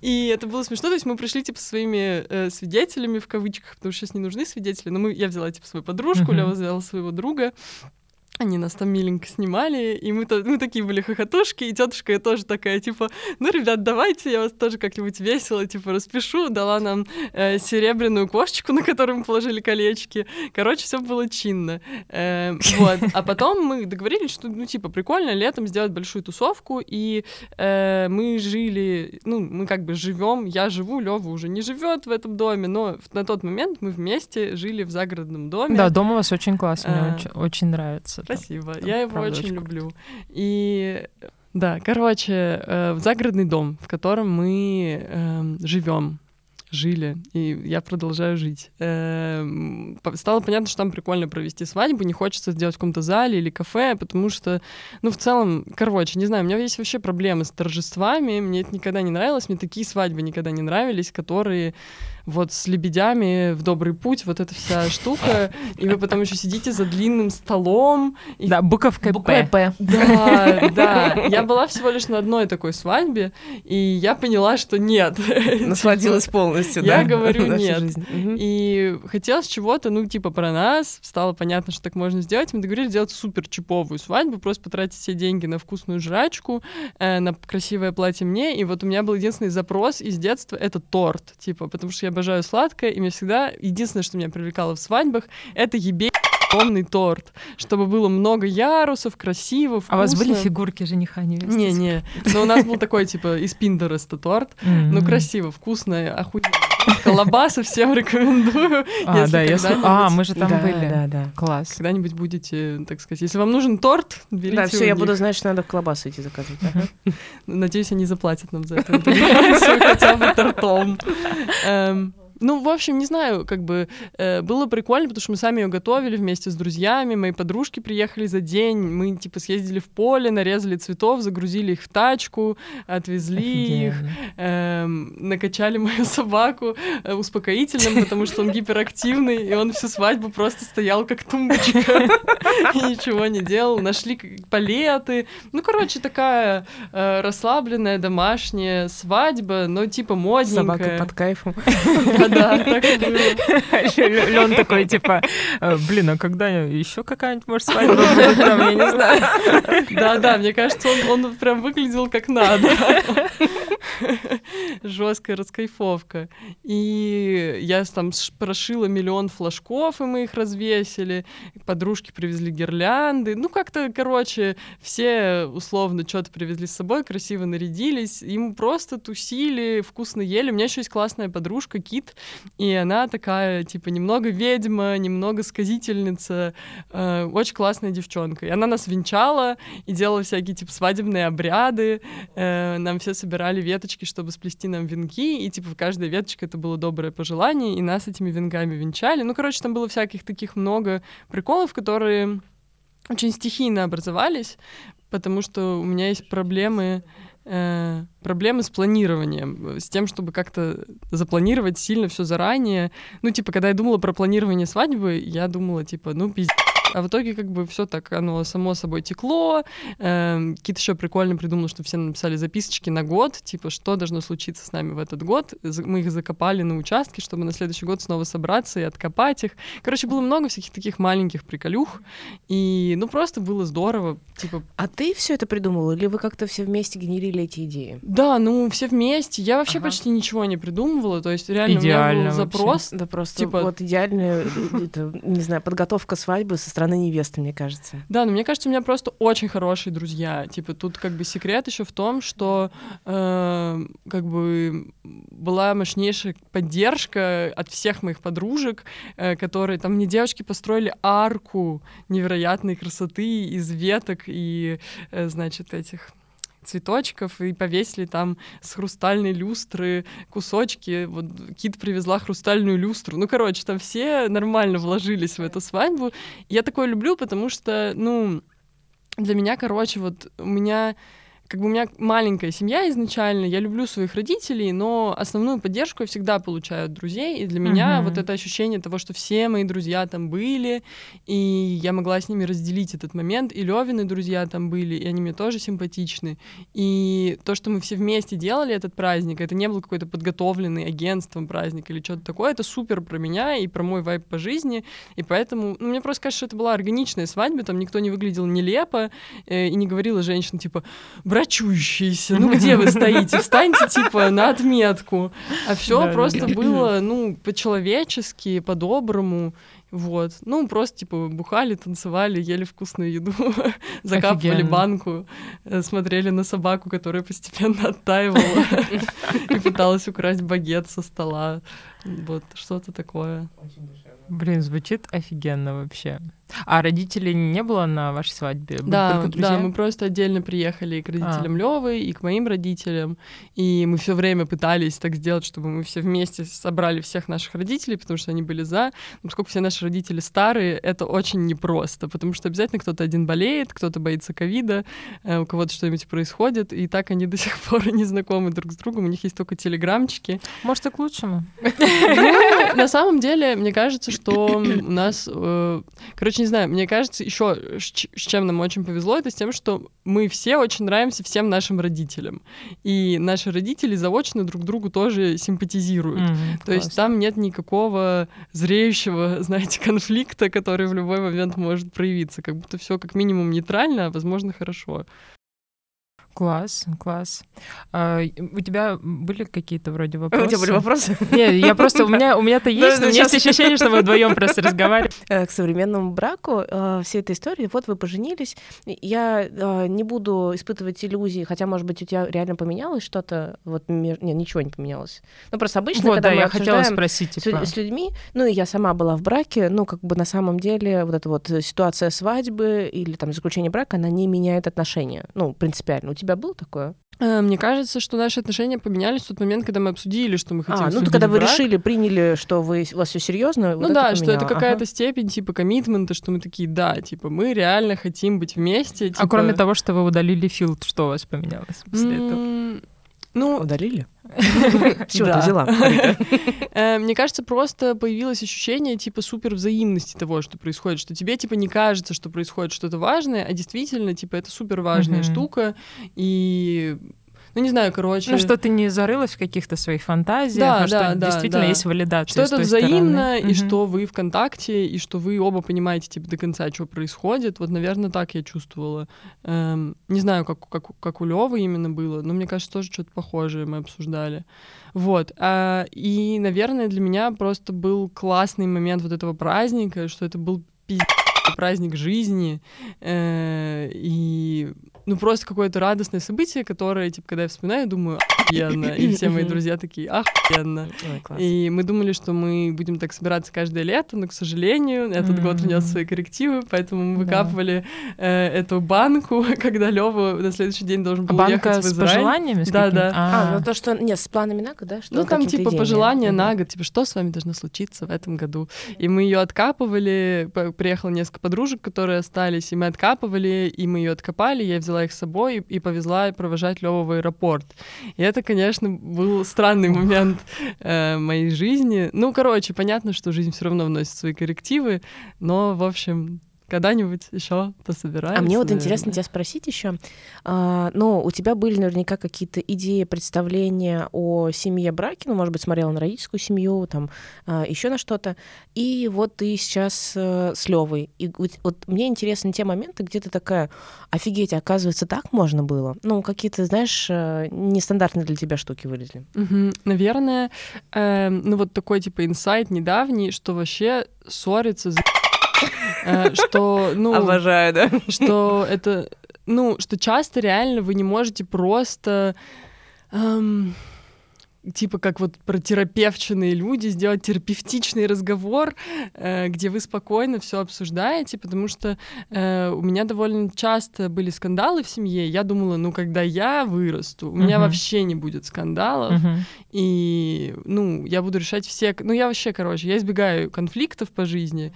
И это было смешно, то есть мы пришли, типа, своими э, свидетелями, в кавычках, потому что сейчас не нужны свидетели, но мы, я взяла, типа, свою подружку. Лева взяла своего друга, они нас там миленько снимали, и мы, мы такие были хохотушки, и тетушка тоже такая, типа, ну, ребят, давайте я вас тоже как-нибудь весело, типа, распишу. Дала нам э, серебряную кошечку, на которую мы положили колечки. Короче, все было чинно. Э, вот. А потом мы договорились, что, ну, типа, прикольно летом сделать большую тусовку, и э, мы жили, ну, мы как бы живем, я живу, Лева уже не живет в этом доме, но на тот момент мы вместе жили в загородном доме. Да, дом у вас очень классный, мне э, очень, очень нравится. Спасибо. Там, я его очень, очень люблю. И да, короче, э, загородный дом, в котором мы э, живем жили, и я продолжаю жить. Эм, стало понятно, что там прикольно провести свадьбу, не хочется сделать в каком-то зале или кафе, потому что, ну, в целом, короче, не знаю, у меня есть вообще проблемы с торжествами, мне это никогда не нравилось, мне такие свадьбы никогда не нравились, которые вот с лебедями в добрый путь, вот эта вся штука, и вы потом еще сидите за длинным столом. И... Да, буковка П. Да, да. Я была всего лишь на одной такой свадьбе, и я поняла, что нет. Насладилась полностью, да? Я говорю нет. И хотелось чего-то, ну, типа про нас, стало понятно, что так можно сделать. Мы договорились сделать супер чиповую свадьбу, просто потратить все деньги на вкусную жрачку, э, на красивое платье мне, и вот у меня был единственный запрос из детства — это торт, типа, потому что я обожаю сладкое, и мне всегда единственное, что меня привлекало в свадьбах, это ебе огромный торт, чтобы было много ярусов, красиво, вкусно. А у вас были фигурки жениха невесты? Не-не, но у нас был такой, типа, из Пиндереста торт, ну, красиво, вкусно, охуенно. Колобасы всем рекомендую. А, да, я А, мы же там да, были. Да, да. Класс. Когда-нибудь будете, так сказать, если вам нужен торт, берите Да, все, я буду знать, что надо колбасу идти заказывать. Надеюсь, они заплатят нам за это. Хотя бы тортом. Эм, ну, в общем, не знаю, как бы э, было прикольно, потому что мы сами ее готовили вместе с друзьями, мои подружки приехали за день, мы типа съездили в поле, нарезали цветов, загрузили их в тачку, отвезли их, э, накачали мою собаку э, успокоительным, потому что он гиперактивный, и он всю свадьбу просто стоял как тумбочка и ничего не делал. Нашли палеты. Ну, короче, такая э, расслабленная домашняя свадьба, но типа модненькая. Собака под кайфом. Да, так и было. Лен такой, типа, «Э, блин, а когда еще какая-нибудь, может, свадьба будет там, я не знаю. Да-да, мне кажется, он, он прям выглядел как надо. Жесткая раскайфовка. И я там прошила миллион флажков, и мы их развесили. Подружки привезли гирлянды. Ну, как-то, короче, все условно что-то привезли с собой, красиво нарядились. Им просто тусили, вкусно ели. У меня еще есть классная подружка Кит, и она такая, типа, немного ведьма, немного сказительница, э, очень классная девчонка. И она нас венчала и делала всякие, типа, свадебные обряды, э, нам все собирали веточки, чтобы сплести нам венки, и, типа, каждая веточка — это было доброе пожелание, и нас этими венками венчали. Ну, короче, там было всяких таких много приколов, которые очень стихийно образовались, потому что у меня есть проблемы э, проблемы с планированием, с тем, чтобы как-то запланировать сильно все заранее. Ну, типа, когда я думала про планирование свадьбы, я думала, типа, ну, пиздец А в итоге как бы все так, оно само собой текло. Эм, Кит еще прикольно придумал, что все написали записочки на год, типа, что должно случиться с нами в этот год. Мы их закопали на участке, чтобы на следующий год снова собраться и откопать их. Короче, было много всяких таких маленьких приколюх. И, ну, просто было здорово. Типа... А ты все это придумал, или вы как-то все вместе генерили эти идеи? Да, ну, все вместе. Я вообще ага. почти ничего не придумывала. То есть, реально, Идеально у меня был запрос. Да просто типа... вот идеальная, это, не знаю, подготовка свадьбы со стороны невесты, мне кажется. Да, но мне кажется, у меня просто очень хорошие друзья. Типа, тут как бы секрет еще в том, что э, как бы была мощнейшая поддержка от всех моих подружек, э, которые там мне девочки построили арку невероятной красоты из веток и, э, значит, этих цветочков и повесили там с хрустальной люстры кусочки. Вот Кит привезла хрустальную люстру. Ну, короче, там все нормально вложились в эту свадьбу. Я такое люблю, потому что, ну, для меня, короче, вот у меня как бы у меня маленькая семья изначально, я люблю своих родителей, но основную поддержку я всегда получаю от друзей, и для меня uh-huh. вот это ощущение того, что все мои друзья там были, и я могла с ними разделить этот момент, и Левины друзья там были, и они мне тоже симпатичны, и то, что мы все вместе делали этот праздник, это не был какой-то подготовленный агентством праздник или что-то такое, это супер про меня и про мой вайб по жизни, и поэтому, ну, мне просто кажется, что это была органичная свадьба, там никто не выглядел нелепо, э, и не говорила женщина, типа, врачующиеся, ну где вы стоите? Встаньте, типа, на отметку. А все просто было, ну, по-человечески, по-доброму. Вот. Ну, просто, типа, бухали, танцевали, ели вкусную еду, закапывали Офигенно. банку, э, смотрели на собаку, которая постепенно оттаивала и пыталась украсть багет со стола. Вот, что-то такое. Блин, звучит офигенно вообще. А родителей не было на вашей свадьбе? Да, да, мы просто отдельно приехали и к родителям а. Левы, и к моим родителям. И мы все время пытались так сделать, чтобы мы все вместе собрали всех наших родителей, потому что они были за. Но поскольку все наши родители старые, это очень непросто, потому что обязательно кто-то один болеет, кто-то боится ковида, э, у кого-то что-нибудь происходит, и так они до сих пор не знакомы друг с другом, у них есть только телеграмчики. Может, и к лучшему. Ну, на самом деле, мне кажется, что у нас, э, короче, короче, не знаю, мне кажется, еще с чем нам очень повезло, это с тем, что мы все очень нравимся всем нашим родителям. И наши родители заочно друг другу тоже симпатизируют. Mm, То класс. есть там нет никакого зреющего, знаете, конфликта, который в любой момент может проявиться. Как будто все как минимум нейтрально, а возможно хорошо. Класс, класс. А, у тебя были какие-то вроде вопросы? У тебя были вопросы? Нет, я просто, у меня у меня-то есть, но у меня есть ощущение, что мы вдвоем просто разговариваем. Э, к современному браку э, всей этой истории, вот вы поженились, я э, не буду испытывать иллюзии, хотя, может быть, у тебя реально поменялось что-то, вот, нет, ничего не поменялось. Ну, просто обычно, вот, когда да, мы я хотела спросить, типа... с, с людьми, ну, и я сама была в браке, ну, как бы на самом деле вот эта вот ситуация свадьбы или там заключение брака, она не меняет отношения, ну, принципиально. У тебя тебя было такое? Э, мне кажется, что наши отношения поменялись в тот момент, когда мы обсудили, что мы хотим. А, ну когда вы решили, приняли, что вы у вас все серьезно. Ну вот да, это что это какая-то ага. степень типа коммитмента, что мы такие, да, типа мы реально хотим быть вместе. А типа... А кроме того, что вы удалили филд, что у вас поменялось после этого? Ну, удалили? Чего ты взяла? Э, мне кажется, просто появилось ощущение типа супер взаимности того, что происходит, что тебе типа не кажется, что происходит что-то важное, а действительно типа это супер важная штука, и ну, не знаю, короче. Ну, что ты не зарылась в каких-то своих фантазиях, да, а да, что да, действительно да. есть валидация. Что это взаимно, стороны. и угу. что вы в контакте, и что вы оба понимаете, типа, до конца, что происходит. Вот, наверное, так я чувствовала. Эм, не знаю, как, как, как у Левы именно было, но мне кажется, тоже что-то похожее мы обсуждали. Вот. А, и, наверное, для меня просто был классный момент вот этого праздника, что это был пиздец праздник жизни, э, и ну просто какое-то радостное событие, которое, типа, когда я вспоминаю, думаю, охуенно, и все мои друзья такие, охуенно. И мы думали, что мы будем так собираться каждое лето, но, к сожалению, этот год внес свои коррективы, поэтому мы выкапывали э, эту банку, когда Лёва на следующий день должен был уехать в Израиль. с пожеланиями? Да, да. А, ну то, что, нет, с планами на год, да? Ну там, типа, пожелания на год, типа, что с вами должно случиться в этом году. И мы ее откапывали, приехало несколько подружек, которые остались, и мы откапывали, и мы ее откопали, я взяла их с собой и повезла провожать Лёву в аэропорт. И это, конечно, был странный момент э, моей жизни. Ну, короче, понятно, что жизнь все равно вносит свои коррективы, но, в общем, когда-нибудь еще пособираемся. А мне вот наверное. интересно тебя спросить еще. А, ну, у тебя были наверняка какие-то идеи, представления о семье, браке, ну, может быть, смотрела на родительскую семью, там, а, еще на что-то. И вот ты сейчас а, с Левой. И вот, мне интересны те моменты, где ты такая, офигеть, оказывается, так можно было. Ну, какие-то, знаешь, э, нестандартные для тебя штуки вылезли. Угу. Наверное, э, ну вот такой типа инсайт недавний, что вообще ссориться за что, ну... Обожаю, да? Что это, ну, что часто реально вы не можете просто... Эм, типа как вот про терапевченные люди, сделать терапевтичный разговор, э, где вы спокойно все обсуждаете, потому что э, у меня довольно часто были скандалы в семье. Я думала, ну когда я вырасту, у меня uh-huh. вообще не будет скандалов, uh-huh. и ну я буду решать все, ну я вообще, короче, я избегаю конфликтов по жизни,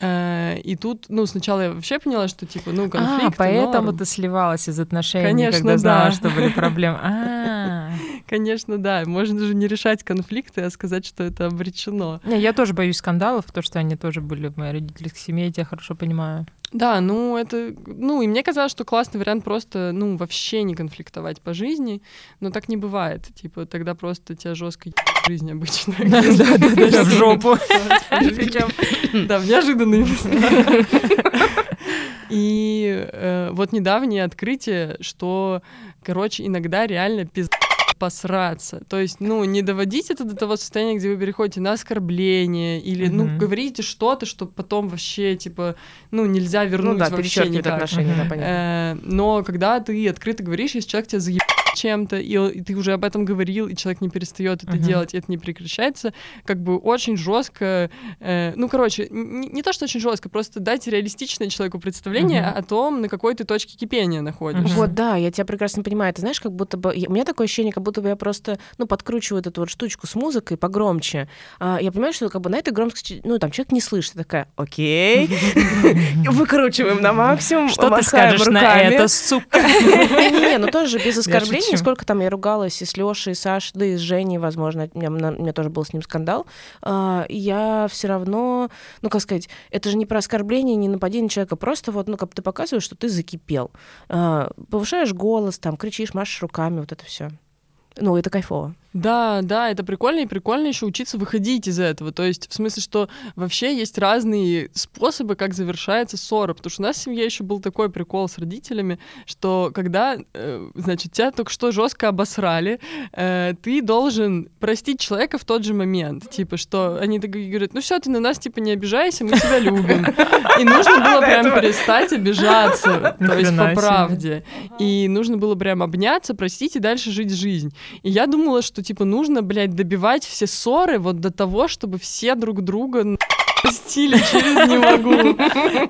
э, и тут, ну сначала я вообще поняла, что типа, ну конфликт. А, поэтому норм. ты сливалась из отношений, Конечно, когда знала, да. что были проблемы. А, конечно, да. Можно же не решать конфликты, а сказать, что это обречено. Не, я тоже боюсь скандалов, потому что они тоже были в моей родительской семье, я тебя хорошо понимаю. Да, ну это, ну и мне казалось, что классный вариант просто, ну вообще не конфликтовать по жизни, но так не бывает, типа тогда просто тебя жестко жизнь обычно. Да, да, да, в жопу. Да, в неожиданные места. И э, вот недавнее открытие, что, короче, иногда реально пиздец посраться. То есть, ну, не доводить это до того состояния, где вы переходите на оскорбление или, mm-hmm. ну, говорите что-то, что потом вообще, типа, ну, нельзя вернуть ну, да, вообще никак. отношения, mm-hmm. да, понятно. Э, но когда ты открыто говоришь, если человек тебя заеб чем-то, и, и ты уже об этом говорил, и человек не перестает это uh-huh. делать, и это не прекращается, как бы очень жестко, э, ну, короче, не, не то, что очень жестко, просто дать реалистичное человеку представление uh-huh. о том, на какой ты точке кипения находишься. Uh-huh. Вот, да, я тебя прекрасно понимаю. Ты знаешь, как будто бы... У меня такое ощущение, как будто бы я просто, ну, подкручиваю эту вот штучку с музыкой погромче. А, я понимаю, что как бы на этой громкости, ну, там, человек не слышит. Такая, окей, выкручиваем на максимум, Что ты скажешь на это, сука? Не, ну тоже без оскорблений времени, сколько там я ругалась и с Лешей, и с Сашей, да и с Женей, возможно, у меня, у меня тоже был с ним скандал, а, я все равно, ну, как сказать, это же не про оскорбление, не нападение человека, просто вот, ну, как ты показываешь, что ты закипел. А, повышаешь голос, там, кричишь, машешь руками, вот это все. Ну, это кайфово. Да, да, это прикольно, и прикольно еще учиться выходить из этого. То есть, в смысле, что вообще есть разные способы, как завершается ссора. Потому что у нас в семье еще был такой прикол с родителями, что когда, э, значит, тебя только что жестко обосрали, э, ты должен простить человека в тот же момент. Типа, что они говорят, ну все, ты на нас типа не обижайся, мы тебя любим. И нужно было прям перестать обижаться, то есть по правде. И нужно было прям обняться, простить и дальше жить жизнь. И я думала, что типа, нужно, блядь, добивать все ссоры вот до того, чтобы все друг друга стиле через не могу.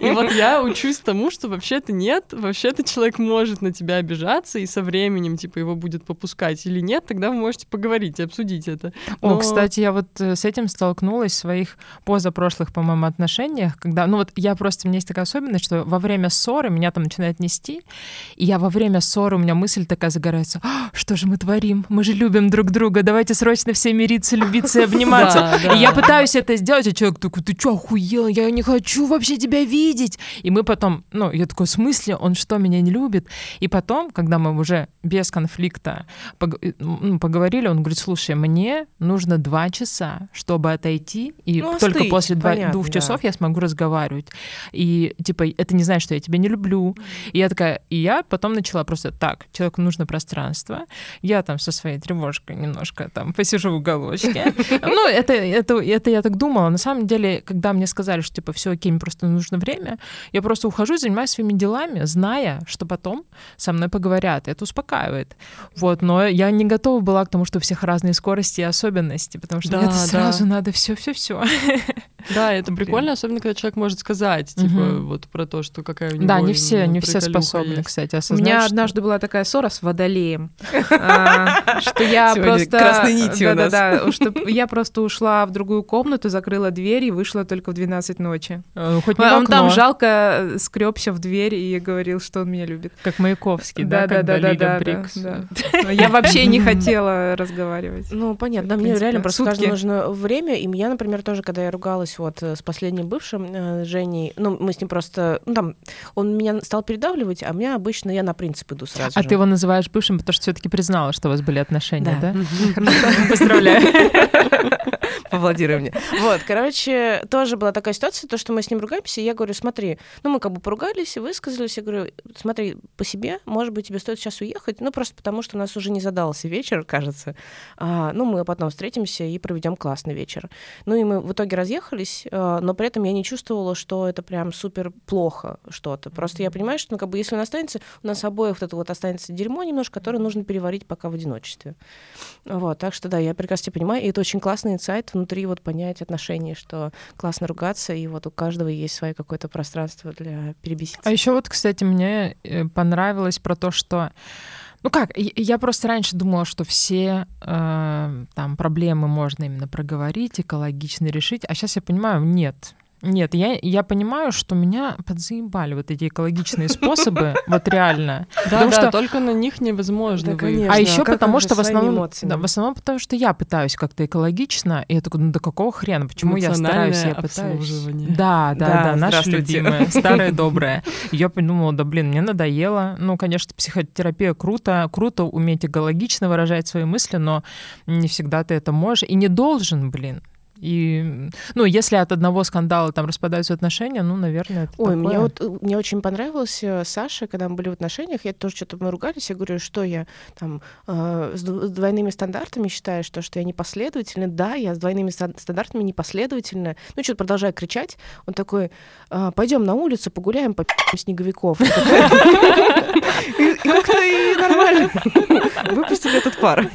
И вот я учусь тому, что вообще-то нет, вообще-то человек может на тебя обижаться, и со временем, типа, его будет попускать или нет, тогда вы можете поговорить и обсудить это. Но... О, кстати, я вот э, с этим столкнулась в своих позапрошлых, по-моему, отношениях, когда, ну вот я просто, у меня есть такая особенность, что во время ссоры меня там начинает нести, и я во время ссоры, у меня мысль такая загорается, «А, что же мы творим? Мы же любим друг друга, давайте срочно все мириться, любиться и обниматься. И я пытаюсь это сделать, а человек такой, ты что, охуел, я не хочу вообще тебя видеть. И мы потом, ну, я такой, в смысле, он что, меня не любит? И потом, когда мы уже без конфликта ну, поговорили, он говорит, слушай, мне нужно два часа, чтобы отойти, и ну, только остыть, после два, понятно, двух часов да. я смогу разговаривать. И, типа, это не значит, что я тебя не люблю. И я такая, и я потом начала просто так, человеку нужно пространство, я там со своей тревожкой немножко там посижу в уголочке. Ну, это, это, это я так думала. На самом деле, когда мне сказали, что типа все окей, мне просто нужно время, я просто ухожу, занимаюсь своими делами, зная, что потом со мной поговорят. Это успокаивает. Вот, но я не готова была к тому, что у всех разные скорости и особенности, потому что да, это сразу да. надо все-все-все. Да, это прикольно, особенно когда человек может сказать, типа, угу. вот про то, что какая у него. Да, не все, не все способны, есть. кстати, осознать. У меня что... однажды была такая ссора с водолеем, а, что я просто... Красной нитью у нас. Да, что я просто ушла в другую комнату, закрыла дверь и вышла только в 12 ночи. Э, хоть не Он там жалко э, скребся в дверь и говорил, что он меня любит. Как Маяковский, да, да, да, да, да. Я вообще не хотела разговаривать. Ну, понятно, мне реально просто нужно время, и я, например, тоже, когда я ругалась поругались вот с последним бывшим э, Женей. Ну, мы с ним просто... Ну, там, он меня стал передавливать, а меня обычно я на принцип иду сразу А же. ты его называешь бывшим, потому что все таки признала, что у вас были отношения, да? Поздравляю. Поаплодируй мне. Вот, короче, тоже была такая ситуация, то, что мы с ним ругаемся, и я говорю, смотри, ну, мы как бы поругались и высказались, я говорю, смотри, по себе, может быть, тебе стоит сейчас уехать, ну, просто потому что у нас уже не задался вечер, кажется. А, ну, мы потом встретимся и проведем классный вечер. Ну, и мы в итоге разъехались, а, но при этом я не чувствовала, что это прям супер плохо что-то. Просто я понимаю, что, ну, как бы, если он останется, у нас обоих вот это вот останется дерьмо немножко, которое нужно переварить пока в одиночестве. Вот, так что, да, я прекрасно тебя понимаю, и это очень классный инсайт внутри вот понять отношений, что классно ругаться, и вот у каждого есть свое какое-то пространство для перебеситься. А еще вот, кстати, мне э, понравилось про то, что ну как, я просто раньше думала, что все э, там проблемы можно именно проговорить, экологично решить, а сейчас я понимаю, нет, нет, я, я понимаю, что меня подзаебали вот эти экологичные способы, вот реально. Да, да, что... только на них невозможно А еще а потому что в основном, в основном потому что я пытаюсь как-то экологично, и я такой, ну да какого хрена, почему я стараюсь, я пытаюсь. Да, да, да, наше любимое, старое доброе. Я подумала, да блин, мне надоело. Ну, конечно, психотерапия круто, круто уметь экологично выражать свои мысли, но не всегда ты это можешь и не должен, блин. И, ну, если от одного скандала там распадаются отношения, ну, наверное, это Ой, такое. мне вот э, мне очень понравилось э, Саша, когда мы были в отношениях, я тоже что-то мы ругались, я говорю, что я там э, с двойными стандартами считаю, что, что я непоследовательна. Да, я с двойными стандартами непоследовательна. Ну, что-то продолжаю кричать. Он такой, «А, пойдем на улицу, погуляем, по снеговиков. И как-то и нормально. Выпустили этот пар.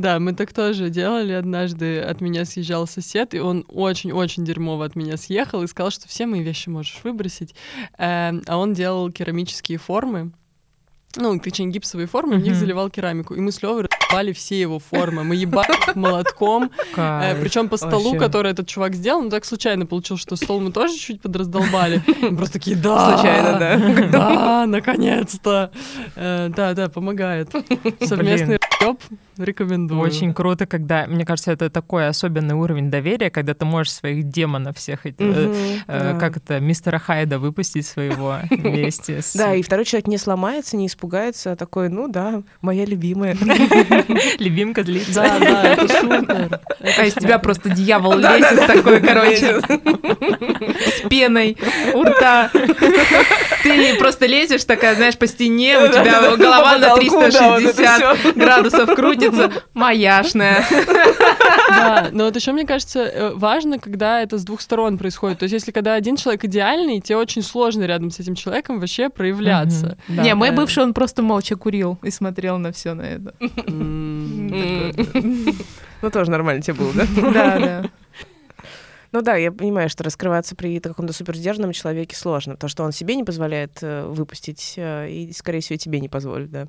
Да, мы так тоже делали однажды. От меня съезжал сосед, и он очень-очень дерьмово от меня съехал и сказал, что все мои вещи можешь выбросить. Э, а он делал керамические формы ну, точнее, гипсовые формы, в них заливал керамику. И мы с Левой разъебали все его формы. Мы ебали молотком. Э, Причем по столу, который этот чувак сделал, ну так случайно получилось, что стол мы тоже чуть подраздолбали. Мы просто такие, да! Случайно, да. Да, наконец-то. Э, да, да, помогает. Совместный рэп рекомендую. Очень круто, когда, мне кажется, это такой особенный уровень доверия, когда ты можешь своих демонов всех, э, как это, мистера Хайда выпустить своего вместе с... Да, и второй человек не сломается, не испугается, а такой, ну да, моя любимая. Любимка длится. Да, да, это супер. А из тебя просто дьявол лезет такой, короче, с пеной у рта. Ты просто лезешь такая, знаешь, по стене, у тебя голова на 360 градусов крутится, маяшная. Да, но вот еще, мне кажется, э, важно, когда это с двух сторон происходит. То есть, если когда один человек идеальный, тебе очень сложно рядом с этим человеком вообще проявляться. Не, мой бывший, он просто молча курил и смотрел на все на это. Ну, тоже нормально тебе было, да? Да, да. Ну да, я понимаю, что раскрываться при каком-то суперсдержанном человеке сложно, потому что он себе не позволяет э, выпустить, э, и, скорее всего, тебе не позволит, да.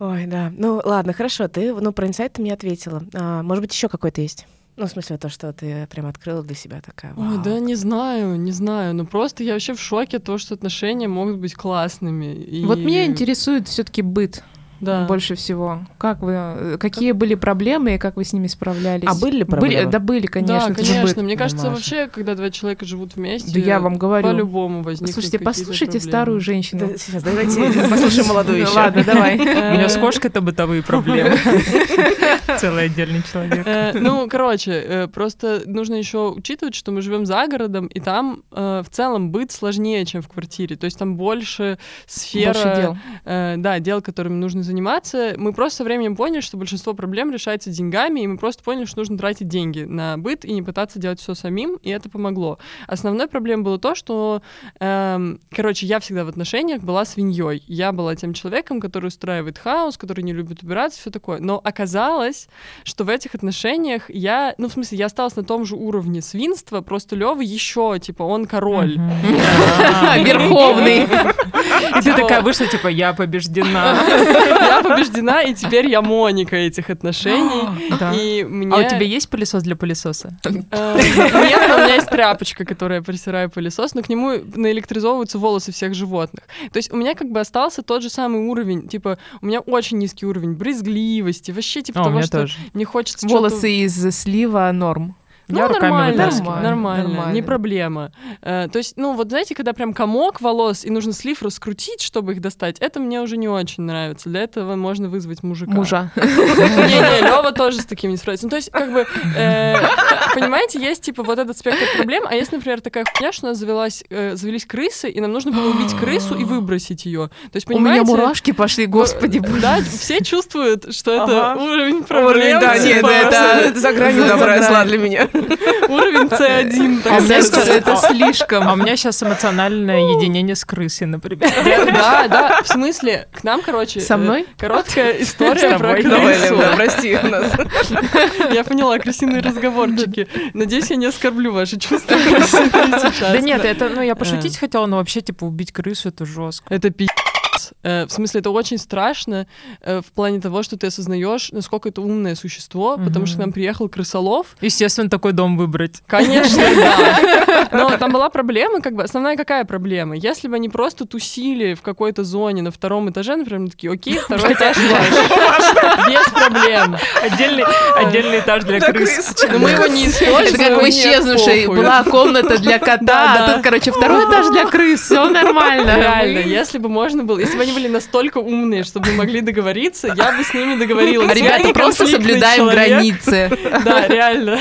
Ой, да. Ну ладно, хорошо, ты ну, про инсайт ты мне ответила. А, может быть, еще какой-то есть? Ну, в смысле, то, что ты прям открыла для себя такая. Вау. Ой, да не знаю, не знаю. Ну просто я вообще в шоке того, что отношения могут быть классными. И... Вот меня интересует все-таки быт да. больше всего. Как вы, какие были проблемы и как вы с ними справлялись? А были проблемы? Были, да, были, конечно. Да, конечно. Мне кажется, Маша. вообще, когда два человека живут вместе, да я вам говорю. по-любому возникнут Слушайте, послушайте проблемы. старую женщину. Да, сейчас, давайте послушаем молодую еще. Ладно, давай. У меня с кошкой-то бытовые проблемы. Целый отдельный человек. Э, ну, короче, э, просто нужно еще учитывать, что мы живем за городом, и там э, в целом быт сложнее, чем в квартире. То есть там больше сфера... Больше дел. Да, дел, которыми нужно заниматься. Мы просто со временем поняли, что большинство проблем решается деньгами, и мы просто поняли, что нужно тратить деньги на быт и не пытаться делать все самим, и это помогло. Основной проблемой было то, что, эм, короче, я всегда в отношениях была свиньей. Я была тем человеком, который устраивает хаос, который не любит убираться, все такое. Но оказалось, что в этих отношениях я, ну, в смысле, я осталась на том же уровне свинства, просто Лева еще, типа, он король. Верховный. И ты такая вышла, типа, я побеждена. Я побеждена, и теперь я Моника этих отношений. И мне... А у тебя есть пылесос для пылесоса? Э, нет, у меня есть тряпочка, которая я присираю пылесос, но к нему наэлектризовываются волосы всех животных. То есть у меня как бы остался тот же самый уровень, типа, у меня очень низкий уровень брезгливости, вообще типа того, что мне хочется Волосы из слива норм. Ну, нормально, нормально, нормально, нормально, не проблема. Э, то есть, ну, вот знаете, когда прям комок волос, и нужно слив раскрутить, чтобы их достать, это мне уже не очень нравится. Для этого можно вызвать мужика. Мужа. Не-не, Лёва тоже с таким не справится. Ну, то есть, как бы, э, понимаете, есть, типа, вот этот спектр проблем, а есть, например, такая хуйня, что у нас завелась, э, завелись крысы, и нам нужно было убить крысу и выбросить ее. То есть, понимаете... У меня мурашки пошли, господи. Да, все чувствуют, что это уровень проблем. Да, нет, типа, это за гранью добра зла для меня. Уровень C1. А Это слишком. А у меня сейчас эмоциональное единение с крысой, например. Да, да, в смысле, к нам, короче... Со э, мной? Короткая история про крысу. Прости нас. Я поняла, крысиные разговорчики. Надеюсь, я не оскорблю ваши чувства. Да нет, это, ну, я пошутить хотела, но вообще, типа, убить крысу, это жестко. Это пи***ц. Э, В смысле, это очень страшно э, в плане того, что ты осознаешь, насколько это умное существо, потому что к нам приехал крысолов. Естественно, такой дом выбрать. Конечно, да. Но там была проблема, как бы, основная какая проблема? Если бы они просто тусили в какой-то зоне на втором этаже, например, такие, окей, второй этаж ваш. Без проблем. Отдельный, отдельный этаж для крыс. Но мы его не используем. Это как в исчезнувшей была комната для кота, Да, а тут, короче, второй этаж для крыс, все нормально. Реально, если бы можно было, если бы они были настолько умные, чтобы мы могли договориться, я бы с ними договорилась. Ребята, просто соблюдаем границы. Да, реально.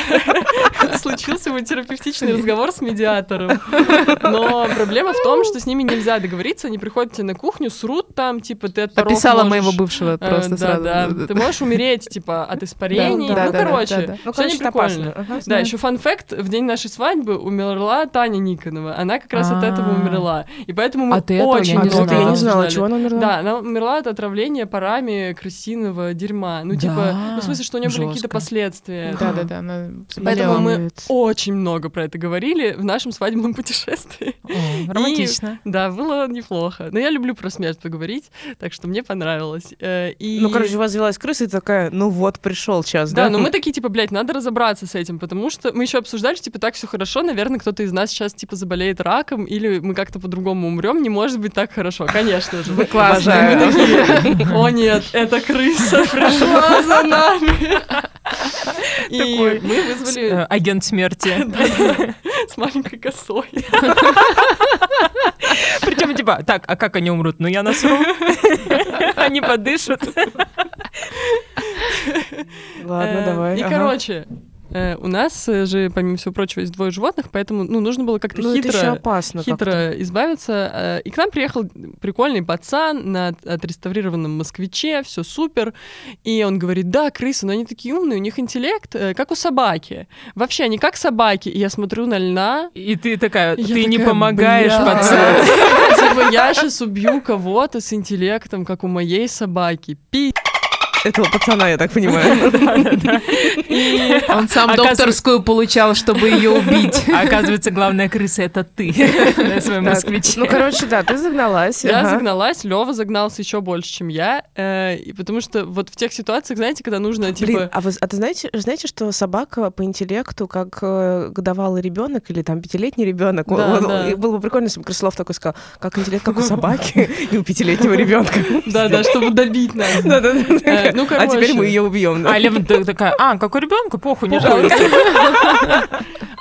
Случился бы терапевтичный разговор с медиатором. Но проблема в том, что с ними нельзя договориться, они приходят тебе на кухню, срут там, типа, ты от Описала можешь- моего бывшего Э, просто да, сразу. да. Ты можешь умереть, типа, от испарений. Да, ну, короче, да, да. Ну, неприкольно. опасно. Ага, Да, еще фан факт, в день нашей свадьбы умерла Таня Никонова. Она как раз от этого А. умерла. И поэтому мы А очень не много я не знала, чего она умерла. Да, она умерла от отравления парами крысиного дерьма. Ну, типа, Да, ну, в смысле, что у нее были какие-то последствия. Да, да, да. она Поэтому мы очень много про это говорили в нашем свадебном путешествии. О, романтично. Да, было неплохо. Но я люблю про смерть поговорить, так что мне понравилось. Э, И... Ну, короче, у вас взялась крыса и такая, ну вот, пришел час, Да, да? но мы такие, типа, блядь, надо разобраться с этим, потому что мы еще обсуждали, что, типа, так все хорошо, наверное, кто-то из нас сейчас, типа, заболеет раком, или мы как-то по-другому умрем, не может быть так хорошо, конечно же. Вы классные. О нет, эта крыса пришла за нами. И Такой, мы Э, вызвали Агент смерти. с маленькой косой. Причем, типа, так, а как они умрут? Ну, я насру. Они подышат. Ладно, Э, давай. И, короче, э, у нас э, же, помимо всего прочего, есть двое животных, поэтому, ну, нужно было как-то Ну, хитро опасно как-то. хитро избавиться. э, И к нам приехал прикольный пацан на от- отреставрированном москвиче, все супер. И он говорит, да, крысы, но они такие умные, у них интеллект, э, как у собаки. Вообще, они как собаки. И я смотрю на льна, И ты такая, ты не такая, помогаешь, «Бля». пацан. Типа, я сейчас убью кого-то с интеллектом, как у моей собаки. Пи. Этого пацана, я так понимаю. Он сам докторскую получал, чтобы ее убить. Оказывается, главная крыса — это ты на своем Так, москвиче. Ну, короче, да, ты загналась. Я загналась, Лева загнался еще больше, чем я. э, и потому что вот в тех ситуациях, знаете, когда нужно, типа... А вы, а ты знаете, знаете, что собака по интеллекту, как э, годовалый ребенок или там пятилетний ребенок, Да, да. было бы прикольно, если бы Крыслов такой сказал, как интеллект, как у собаки и у пятилетнего ребенка. Да-да, чтобы добить нас. Да-да-да. Э, ну, А теперь короче. мы ее убьем. да. А Лев такая, а, как у ребенка, похуй, не жалко.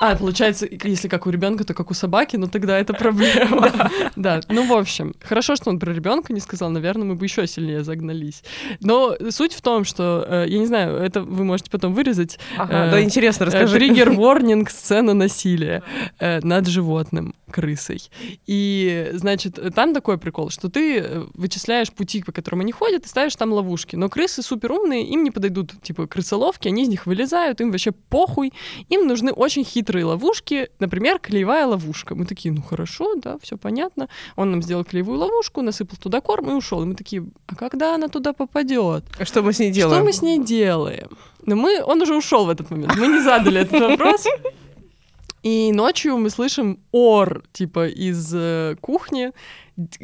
А, получается, если как у ребенка, то как у собаки, но тогда это проблема. Да, ну, в общем, хорошо, что он про ребенка не сказал, наверное, мы бы еще сильнее загнались. Но суть в том, что, э, я не знаю, это вы можете потом вырезать, Ага, э, да, интересно, Э, расскажи. Триггер ворнинг сцена насилия э, над животным крысой. И, значит, там такой прикол, что ты э, вычисляешь пути, по которым они ходят, и ставишь там ловушки. Но крысы супер умные, им не подойдут, типа, крысоловки, они из них вылезают, им вообще похуй. Им нужны очень хитрые ловушки, например, клеевая ловушка. Мы такие, ну хорошо, да, все понятно. Он нам сделал клеевую ловушку, насыпал туда корм и ушел. И мы такие, а когда она туда попадет? А Что мы с ней Что делаем? мы с ней делаем? Но мы, он уже ушел в этот момент. Мы не задали этот вопрос. И ночью мы слышим ор, типа, из э, кухни,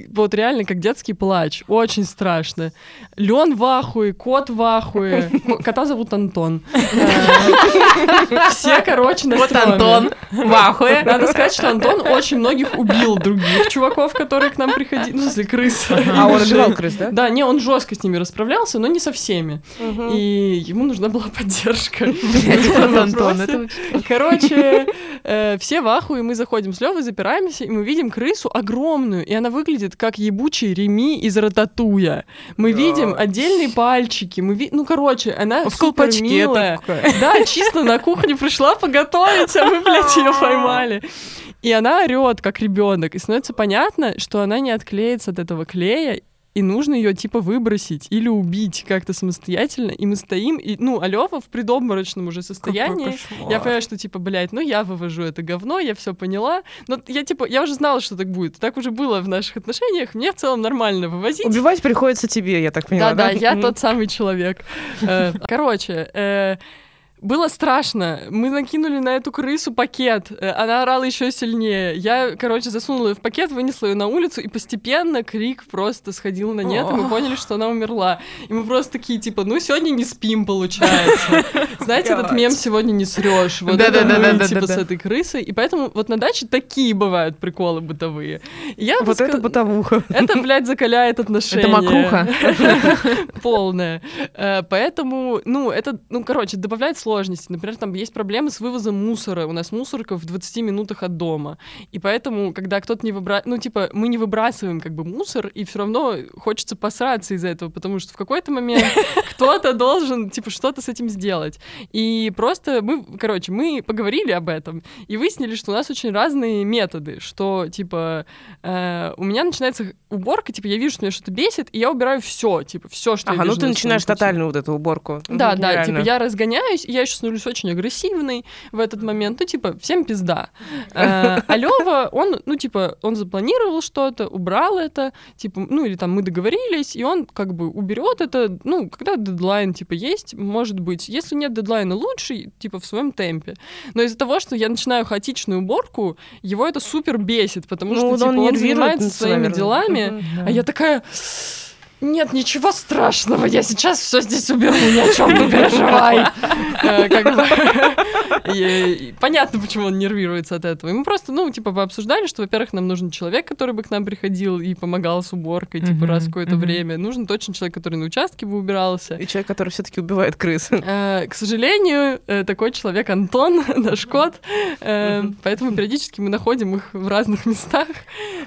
вот реально как детский плач. Очень страшно. Лен в ахуе, кот в ахуе. Кота зовут Антон. Э, все, короче, на Вот Антон в ахуе. Надо сказать, что Антон очень многих убил других чуваков, которые к нам приходили. Ну, если крыс. А он убивал крыс, да? Да, не, он жестко с ними расправлялся, но не со всеми. И ему нужна была поддержка. Короче, э, все в ахуе, мы заходим с Левой, запираемся, и мы видим крысу огромную, и она выглядит как ебучий Реми из Рататуя. Мы видим отдельные пальчики, мы ви... ну короче, она В колпачке милая. Да, чисто на кухню пришла поготовить, а мы, блядь, ее поймали. И она орет, как ребенок, и становится понятно, что она не отклеится от этого клея, и нужно ее типа выбросить или убить как-то самостоятельно. И мы стоим, и, ну, а Лёва в предобморочном уже состоянии. Я понимаю, что типа, блядь, ну я вывожу это говно, я все поняла. Но я типа, я уже знала, что так будет. Так уже было в наших отношениях. Мне в целом нормально вывозить. Убивать приходится тебе, я так поняла, Да, да? да, я тот самый человек. Э, Короче, э, было страшно. Мы накинули на эту крысу пакет. Э, Она орала еще сильнее. Я, короче, засунула ее в пакет, вынесла ее на улицу, и постепенно крик просто сходил на нет, и мы поняли, что она умерла. И мы просто такие, типа, ну, сегодня не спим, получается. Знаете, этот мем «сегодня не срешь». Вот это мы, типа, с этой крысой. И поэтому вот на даче такие бывают приколы бытовые. Вот это бытовуха. это, блядь, закаляет отношения. Это макруха. Полная. Э, Поэтому, ну, это, ну, короче, добавляет сложности. Например, там есть проблемы с вывозом мусора. У нас мусорка в 20 минутах от дома. И поэтому, когда кто-то не выбрасывает... Ну, типа, мы не выбрасываем как бы мусор, и все равно хочется посраться из-за этого, потому что в какой-то момент кто-то должен, типа, что-то с этим сделать. И просто мы, короче, мы поговорили об этом и выяснили, что у нас очень разные методы, что, типа, э, у меня начинается уборка, типа, я вижу, что меня что-то бесит, и я убираю все, типа, все, что я Ага, ну вижу ты на начинаешь тотальную вот эту уборку. Да, Мгм, да, типа я разгоняюсь, и я еще становлюсь очень агрессивной в этот момент. Ну, типа, всем пизда. Э, А Лёва, он, ну, типа, он запланировал что-то, убрал это, типа, ну, или там мы договорились, и он как бы уберет это, ну, когда дедлайн, типа, есть, может быть. Если нет дедлайна, лучше, типа, в своем темпе. Но из-за того, что я начинаю хаотичную уборку, его это супер бесит, потому Ну, что, он типа, он, нервирует, занимается своими делами, Мгм. а я такая... Нет, ничего страшного, я сейчас все здесь уберу, ни о чем не переживай. Э, Понятно, почему он нервируется от этого. И мы просто, ну, типа, пообсуждали, что, во-первых, нам нужен человек, который бы к нам приходил и помогал с уборкой, типа, раз в какое-то время. Нужен точно человек, который на участке бы убирался. И человек, который все-таки убивает крыс. Э, К сожалению, э, такой человек Антон, наш кот, поэтому периодически мы находим их в разных местах.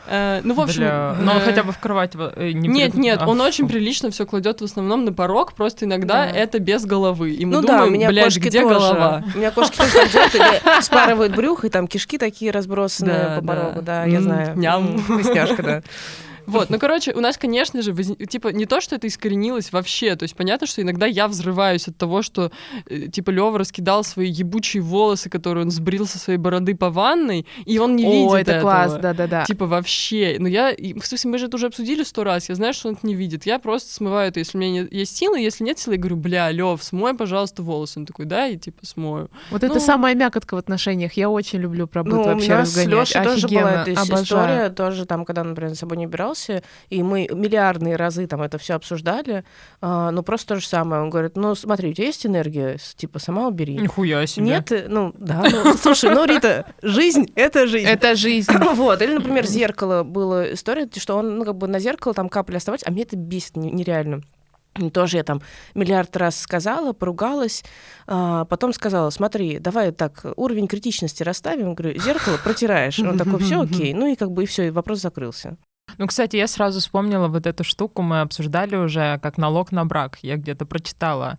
Ну, в общем... Но он э, хотя бы в кровать не нет, нет, а, он очень прилично все кладет в основном на порог, просто иногда Да. это без головы. И мы ну да, у думаем, меня блядь, кошки где тоже. голова? У меня кошки тоже делают, или спарывают брюхо, и там кишки такие разбросанные Да, по да. порогу, да, я М, знаю. ням. Вкусняшка, да. Вот, ну, короче, у нас, конечно же, возни- типа, не то, что это искоренилось вообще, то есть понятно, что иногда я взрываюсь от того, что, э, типа, Лёва раскидал свои ебучие волосы, которые он сбрил со своей бороды по ванной, и он не О, видит это класс, этого. да-да-да. Типа вообще. Ну я, в смысле, мы же это уже обсудили сто раз, я знаю, что он это не видит. Я просто смываю это, если у меня есть силы, если нет силы, я говорю, бля, Лев, смой, пожалуйста, волосы. Он такой, да, и типа смою. Вот это Ну- самая мякотка в отношениях. Я очень люблю про быт Ну, у вообще меня с разгонять. Лёшей тоже Офигенно, была эта обожаю. история, тоже там, когда, например, с собой не убирался, и мы миллиардные разы там это все обсуждали, а, ну, просто то же самое. Он говорит, ну, смотри, у тебя есть энергия, типа, сама убери. Нихуя себе. Нет, э, ну, да, ну, слушай, ну, Рита, жизнь — это жизнь. Это жизнь. Вот, или, например, зеркало была история, что он, ну, как бы на зеркало там капли оставать, а мне это бесит не- нереально. Тоже я там миллиард раз сказала, поругалась, а, потом сказала, смотри, давай так, уровень критичности расставим, говорю, зеркало протираешь. Он такой, все окей, ну и как бы и все, и вопрос закрылся. Ну, кстати, я сразу вспомнила вот эту штуку, мы обсуждали уже, как налог на брак. Я где-то прочитала.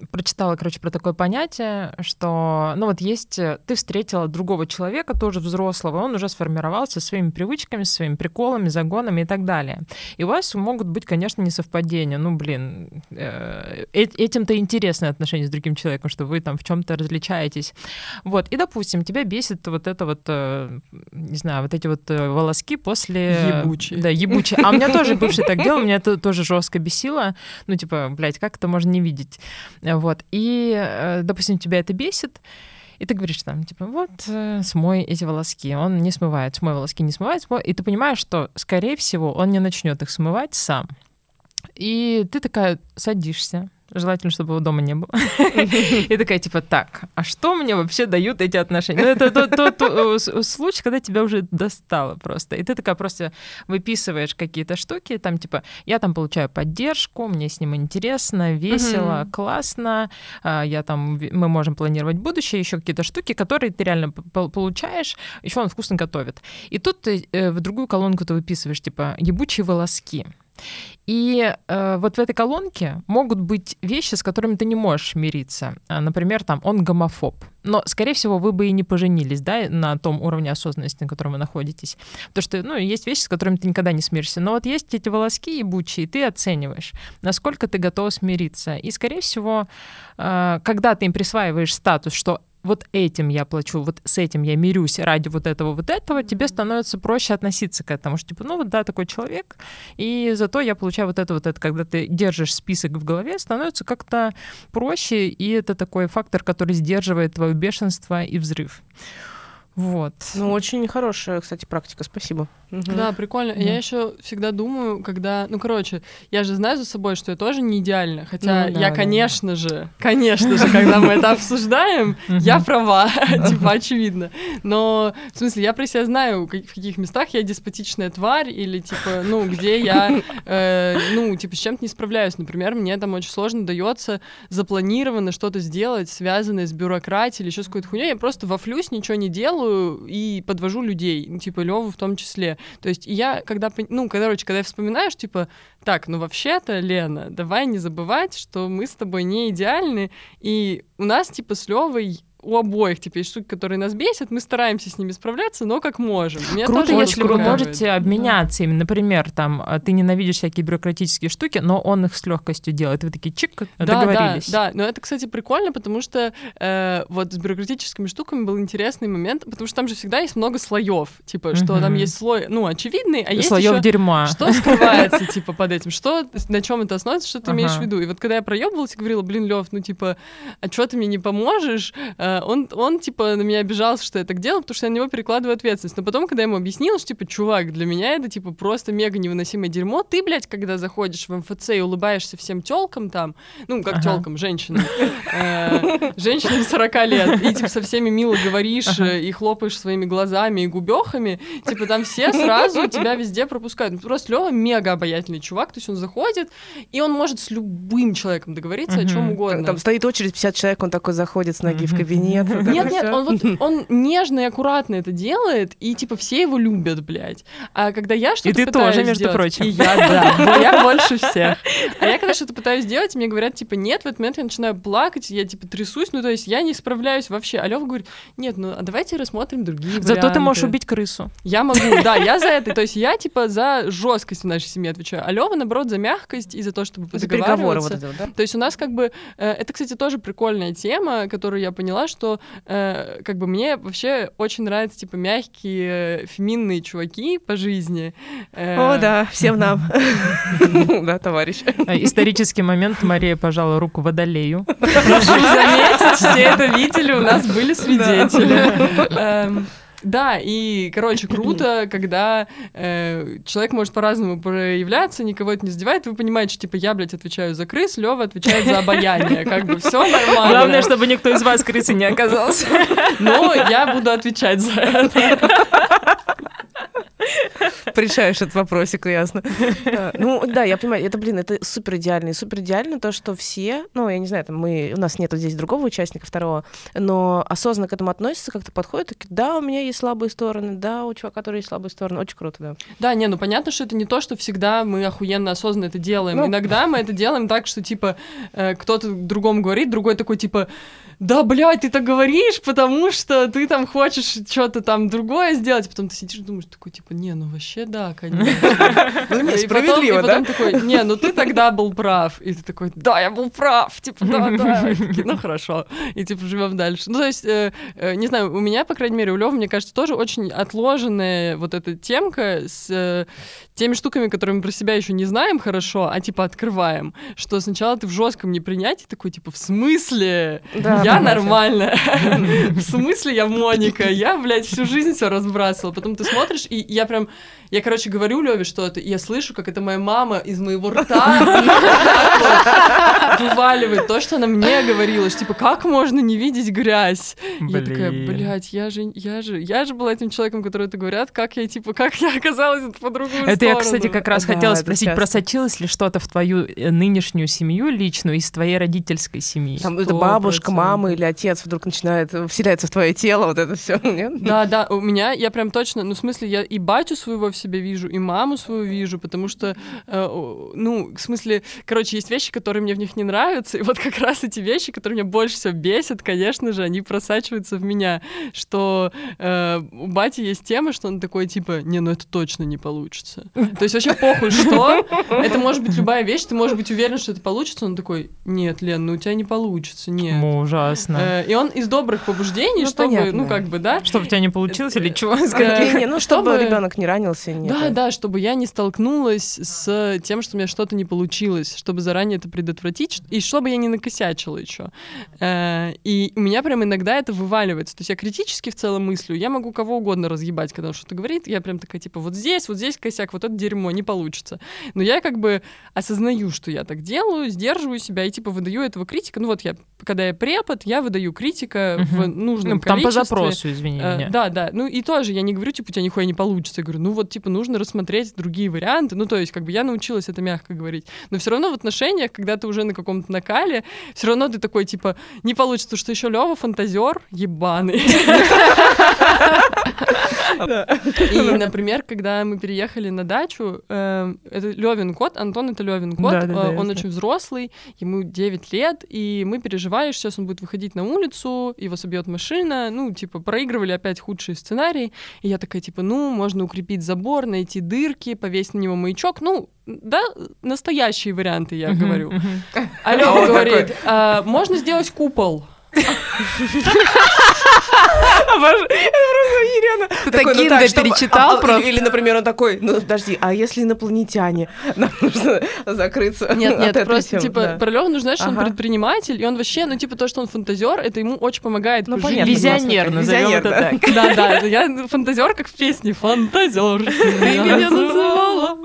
Э, Прочитала, короче, про такое понятие, что, ну вот есть, э, ты встретила другого человека, тоже взрослого, он уже сформировался своими привычками, своими приколами, загонами и так далее. И у вас могут быть, конечно, несовпадения. Ну, блин, э, э- этим-то интересны отношения с другим человеком, что вы там в чем-то различаетесь. Вот, и, допустим, тебя бесит вот это вот, э, не знаю, вот эти вот э, волоски после... Ебучие. Да, ебучие. А у меня тоже бывший так делал, меня это тоже жестко бесило. Ну, типа, блядь, как это можно не видеть? Вот. И, э, допустим, тебя это бесит, И ты говоришь там, типа, вот, э, смой эти волоски. Он не смывает, смой волоски, не смывает, смой. И ты понимаешь, что, скорее всего, он не начнет их смывать сам. И ты такая садишься, Желательно, чтобы его дома не было. И такая, типа, так, а что мне вообще дают эти отношения? Ну, это тот э, случай, когда тебя уже достало просто. И ты такая просто выписываешь какие-то штуки, там, типа, я там получаю поддержку, мне с ним интересно, весело, классно, а, я там, мы можем планировать будущее, еще какие-то штуки, которые ты реально получаешь, еще он вкусно готовит. И тут э, в другую колонку ты выписываешь, типа, ебучие волоски. И э, вот в этой колонке могут быть вещи, с которыми ты не можешь мириться. А, например, там он гомофоб. Но, скорее всего, вы бы и не поженились, да, на том уровне осознанности, на котором вы находитесь. Потому что, ну, есть вещи, с которыми ты никогда не смиришься. Но вот есть эти волоски ебучие, и ты оцениваешь, насколько ты готов смириться. И, скорее всего, э, когда ты им присваиваешь статус, что вот этим я плачу, вот с этим я мирюсь ради вот этого, вот этого, тебе становится проще относиться к этому, что типа, ну вот да, такой человек, и зато я получаю вот это, вот это, когда ты держишь список в голове, становится как-то проще, и это такой фактор, который сдерживает твое бешенство и взрыв. Вот. Ну, очень хорошая, кстати, практика, спасибо. Угу. Да, прикольно. Да. Я еще всегда думаю, когда, ну, короче, я же знаю за собой, что я тоже не идеальна, хотя ну, да, я, конечно да. же, конечно же, когда мы это обсуждаем, я права, типа, очевидно. Но, в смысле, я про себя знаю, в каких местах я деспотичная тварь, или, типа, ну, где я, э, ну, типа, с чем-то не справляюсь. Например, мне там очень сложно дается запланированно что-то сделать, связанное с бюрократией или еще с какой-то хуйней. Я просто вафлюсь, ничего не делаю и подвожу людей, ну, типа, Леву в том числе. То есть я, когда, ну, короче, когда я вспоминаешь, типа, так, ну вообще-то, Лена, давай не забывать, что мы с тобой не идеальны, и у нас, типа, с Левой у обоих теперь штуки, которые нас бесят, мы стараемся с ними справляться, но как можем. Мне Круто, если вы можете обменяться да. им. Например, там, а, ты ненавидишь всякие бюрократические штуки, но он их с легкостью делает. Вы такие чик, да, договорились. Да, да, но это, кстати, прикольно, потому что э, вот с бюрократическими штуками был интересный момент, потому что там же всегда есть много слоев, типа, что угу. там есть слой, ну, очевидный, а есть Слоев еще, дерьма. Что скрывается, типа, под этим, что, на чем это основывается, что ты имеешь в виду. И вот когда я проебывалась и говорила, блин, Лев, ну, типа, а что ты мне не поможешь, э, он, он, типа, на меня обижался, что я так делал, потому что я на него перекладываю ответственность. Но потом, когда я ему объяснила, что, типа, чувак, для меня это, типа, просто мега невыносимое дерьмо. Ты, блядь, когда заходишь в МФЦ и улыбаешься всем телкам там, ну, как ага. телкам, женщинам, э, женщинам 40 лет, и, типа, со всеми мило говоришь э, и хлопаешь своими глазами и губехами, типа, там все сразу тебя везде пропускают. Ну, просто Лева мега обаятельный чувак, то есть он заходит, и он может с любым человеком договориться о чем угодно. Там стоит очередь 50 человек, он такой заходит с ноги в кабинет. Нет, нет, он вот он нежно и аккуратно это делает, и типа все его любят, блядь. А когда я что-то И ты тоже, между сделать, прочим. И я, да, я больше всех. А я когда что-то пытаюсь сделать, мне говорят, типа, нет, в этот момент я начинаю плакать, я типа трясусь, ну то есть я не справляюсь вообще. А Лёва говорит, нет, ну а давайте рассмотрим другие Зато варианты. ты можешь убить крысу. Я могу, да, я за это. То есть я типа за жесткость в нашей семье отвечаю, а Лёва, наоборот, за мягкость и за то, чтобы за переговоры вот это, да? То есть у нас как бы, э, это, кстати, тоже прикольная тема, которую я поняла, что э, как бы мне вообще очень нравятся, типа, мягкие, феминные чуваки по жизни. Э, О, да, всем нам. Да, товарищ. А, исторический момент. Мария пожала руку водолею. Прошу заметить, все это видели, у нас были свидетели. Да, и, короче, круто, когда э, человек может по-разному проявляться, никого это не задевает. Вы понимаете, что, типа, я, блядь, отвечаю за крыс, Лева отвечает за обаяние. Как бы все нормально. Главное, чтобы никто из вас крысы не оказался. Ну, я буду отвечать за это. Решаешь этот вопросик, ясно. Ну, да, я понимаю, это, блин, это супер идеально. И супер идеально то, что все, ну, я не знаю, там мы, у нас нету здесь другого участника, второго, но осознанно к этому относятся, как-то подходят, такие, да, у меня есть слабые стороны, да, у чувака, который есть слабые стороны. Очень круто, да. Да, не, ну понятно, что это не то, что всегда мы охуенно осознанно это делаем. Ну... Иногда мы это делаем так, что, типа, э, кто-то другому говорит, другой такой, типа, да, блядь, ты так говоришь, потому что ты там хочешь что-то там другое сделать, потом ты сидишь и думаешь, такой, типа, не, ну вообще, да, конечно. Ну, не, справедливо, да? И потом такой, не, ну ты тогда был прав. И ты такой, да, я был прав. Типа, да, да. ну хорошо. И типа живем дальше. Ну, то есть, э, э, не знаю, у меня, по крайней мере, у Лёвы, мне кажется, тоже очень отложенная вот эта темка с э, теми штуками, которые мы про себя еще не знаем хорошо, а типа открываем. Что сначала ты в жестком непринятии такой, типа, в смысле? Да, я нормально. В смысле я Моника? Я, блядь, всю жизнь все разбрасывала. Потом ты смотришь, и я прям я, короче, говорю Леве что-то, и я слышу, как это моя мама из моего рта вываливает то, что она мне говорила, что, типа, как можно не видеть грязь? Я такая, блядь, я же, я же, я же была этим человеком, который это говорят, как я, типа, как я оказалась по другую Это я, кстати, как раз хотела спросить, просочилось ли что-то в твою э, нынешнюю семью личную из твоей родительской семьи? Там это бабушка, мама или отец вдруг начинает вселяться в твое тело, вот это все, Да, да, у меня, я прям точно, ну, в смысле, я и батю своего себя вижу, и маму свою вижу, потому что, э, ну, в смысле, короче, есть вещи, которые мне в них не нравятся, и вот как раз эти вещи, которые меня больше всего бесят, конечно же, они просачиваются в меня, что э, у бати есть тема, что он такой, типа, не, ну это точно не получится. То есть вообще похуй, что, это может быть любая вещь, ты можешь быть уверен, что это получится, он такой, нет, Лен, ну у тебя не получится, нет. Ну, ужасно. Э, и он из добрых побуждений, ну, чтобы, понятно. ну, как бы, да. Чтобы у тебя не получилось или чего? Э, ну, чтобы ребенок не ранился, нет. Да, да, чтобы я не столкнулась с тем, что у меня что-то не получилось, чтобы заранее это предотвратить, и чтобы я не накосячила еще. Э, и у меня прям иногда это вываливается. То есть я критически в целом мыслю, я могу кого угодно разъебать, когда он что-то говорит, я прям такая, типа, вот здесь, вот здесь косяк, вот это дерьмо, не получится. Но я как бы осознаю, что я так делаю, сдерживаю себя и, типа, выдаю этого критика. Ну вот я, когда я препод, я выдаю критика угу. в нужном ну, количестве. Там по запросу, извини э, меня. Да, да. Ну и тоже я не говорю, типа, у тебя нихуя не получится. Я говорю, ну вот, типа, нужно рассмотреть другие варианты. Ну, то есть, как бы я научилась это мягко говорить. Но все равно в отношениях, когда ты уже на каком-то накале, все равно ты такой, типа, не получится, что еще Лева фантазер ебаный. И, например, когда мы переехали на дачу, э, это Левин кот, Антон это Левин кот, э, он очень взрослый, ему 9 лет, и мы переживали, что сейчас он будет выходить на улицу, его собьет машина, ну, типа, проигрывали опять худшие сценарии, и я такая, типа, ну, можно укрепить забор, найти дырки, повесить на него маячок, ну, да, настоящие варианты, я говорю. А Лёва говорит, «А, можно сделать купол. Ирина. Ты такой, ну, так, перечитал а, просто? Или, например, он такой, ну, подожди, а если инопланетяне? Нам нужно закрыться Нет, нет, просто, типа, про Лёву нужно знать, что он предприниматель, и он вообще, ну, типа, то, что он фантазер, это ему очень помогает Ну, понятно. Визионер, назовем это так. Да, да, я фантазер, как в песне, фантазер. Ты меня называла.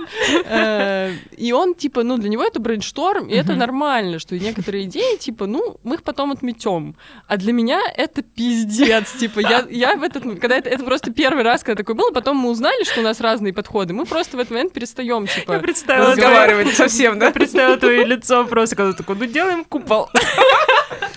Э, и он, типа, ну, для него это brainstorm, и это нормально, что некоторые идеи, типа, ну, мы их потом отметем. А для меня это пиздец. Типа, я, я в этот когда это, это просто первый раз, когда такое было, потом мы узнали, что у нас разные подходы. Мы просто в этот момент перестаем, типа, я представила разговаривать совсем, да? Представила твое лицо просто, когда такой, ну делаем купол.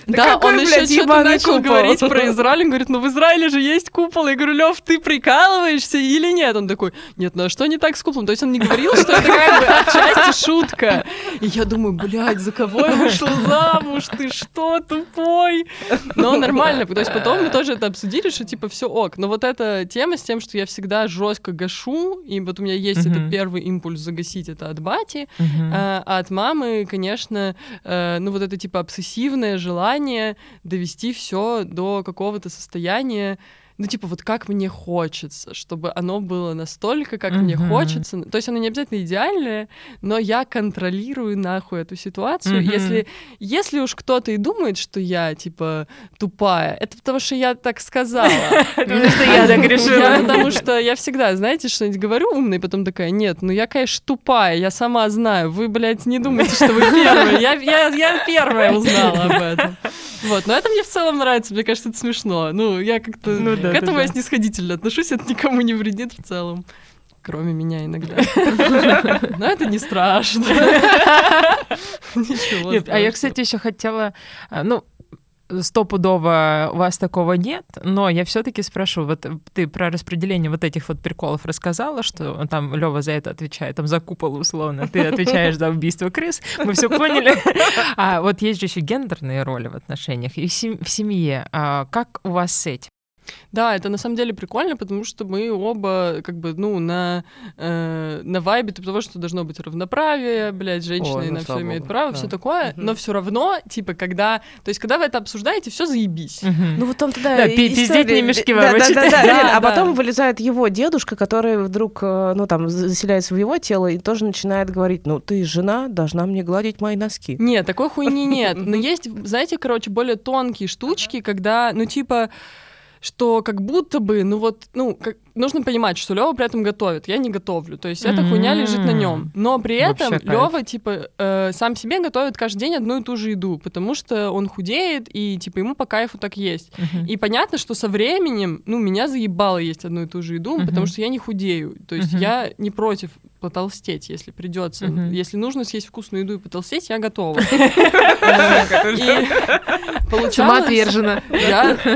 Да, он еще что-то начал говорить про Израиль. Он говорит, ну в Израиле же есть купол. Я говорю, Лев, ты прикалываешься или нет? Он такой, нет, ну а что не так с куполом? То есть он не говорил, что это как бы отчасти шутка. И я думаю, блядь, за кого я вышел замуж? Ты что, тупой? Но нормально. То есть потом мы тоже это обсудили, что типа все ок. Но вот эта тема с тем, что я всегда жестко гашу, и вот у меня есть этот первый импульс загасить это от бати, а, а от мамы, конечно, э, ну вот это типа обсессивное желание довести все до какого-то состояния, ну, типа, вот как мне хочется, чтобы оно было настолько, как mm-hmm. мне хочется. То есть оно не обязательно идеальное, но я контролирую нахуй эту ситуацию. Mm-hmm. Если, если уж кто-то и думает, что я, типа, тупая, это потому что я так сказала. Потому что я так решила. Потому что я всегда, знаете, что-нибудь говорю умное, и потом такая, нет, ну я, конечно, тупая, я сама знаю. Вы, блядь, не думайте, что вы первые. Я первая узнала об этом. Вот, но это мне в целом нравится, мне кажется, это смешно. Ну, я как-то... Ну, да, К этому да, я снисходительно отношусь, это никому не вредит в целом. Кроме меня иногда. Но это не страшно. Ничего Нет, а я, кстати, еще хотела... А, ну, стопудово у вас такого нет, но я все-таки спрошу, вот ты про распределение вот этих вот приколов рассказала, что там Лева за это отвечает, там за купол условно, ты отвечаешь за убийство крыс, мы все поняли. А вот есть же еще гендерные роли в отношениях и в семье. А как у вас с этим? Да, это на самом деле прикольно, потому что мы оба как бы, ну, на, э, на вайбе того, что должно быть равноправие, блядь, женщины О, ну, на все имеют право, да. все такое, угу. но все равно, типа, когда, то есть, когда вы это обсуждаете, все заебись. Угу. Ну вот там тогда да, пиздеть не мешки да, да, да, да, да, А потом вылезает его дедушка, который вдруг, э, ну, там, заселяется в его тело и тоже начинает говорить, ну, ты жена, должна мне гладить мои носки. Нет, такой хуйни нет. Но есть, знаете, короче, более тонкие штучки, когда, ну, типа, что как будто бы, ну вот, ну, как, нужно понимать, что Лева при этом готовит, я не готовлю, то есть mm-hmm. эта хуйня лежит на нем. Но при этом Лева типа э, сам себе готовит каждый день одну и ту же еду, потому что он худеет и типа ему по кайфу так есть. Mm-hmm. И понятно, что со временем, ну меня заебало есть одну и ту же еду, mm-hmm. потому что я не худею, то есть mm-hmm. я не против потолстеть, если придется. Mm-hmm. Если нужно съесть вкусную еду и потолстеть, я готова. Самоотверженно. Я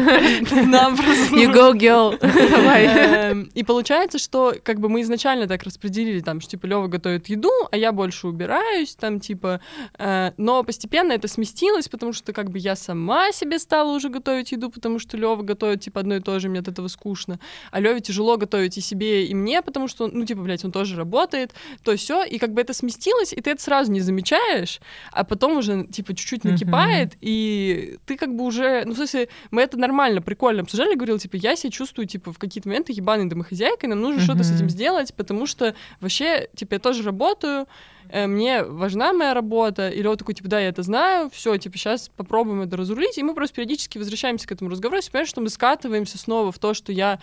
You go, girl. Давай. Эм, и получается, что как бы мы изначально так распределили, там, что типа Лева готовит еду, а я больше убираюсь, там, типа, э, но постепенно это сместилось, потому что как бы я сама себе стала уже готовить еду, потому что Лева готовит, типа, одно и то же, мне от этого скучно. А Леве тяжело готовить и себе, и мне, потому что, ну, типа, блядь, он тоже работает, то все, и как бы это сместилось, и ты это сразу не замечаешь, а потом уже, типа, чуть-чуть накипает, и ты как бы уже, ну, в смысле, мы это нормально, прикольно обсуждали, говорил, типа, я себя чувствую, типа, в какие-то моменты ебаный ебаной домохозяйкой, нам нужно mm-hmm. что-то с этим сделать, потому что вообще, типа, я тоже работаю, э, мне важна моя работа, или вот такой, типа, да, я это знаю, все, типа, сейчас попробуем это разрулить, и мы просто периодически возвращаемся к этому разговору, и понимаем, что мы скатываемся снова в то, что я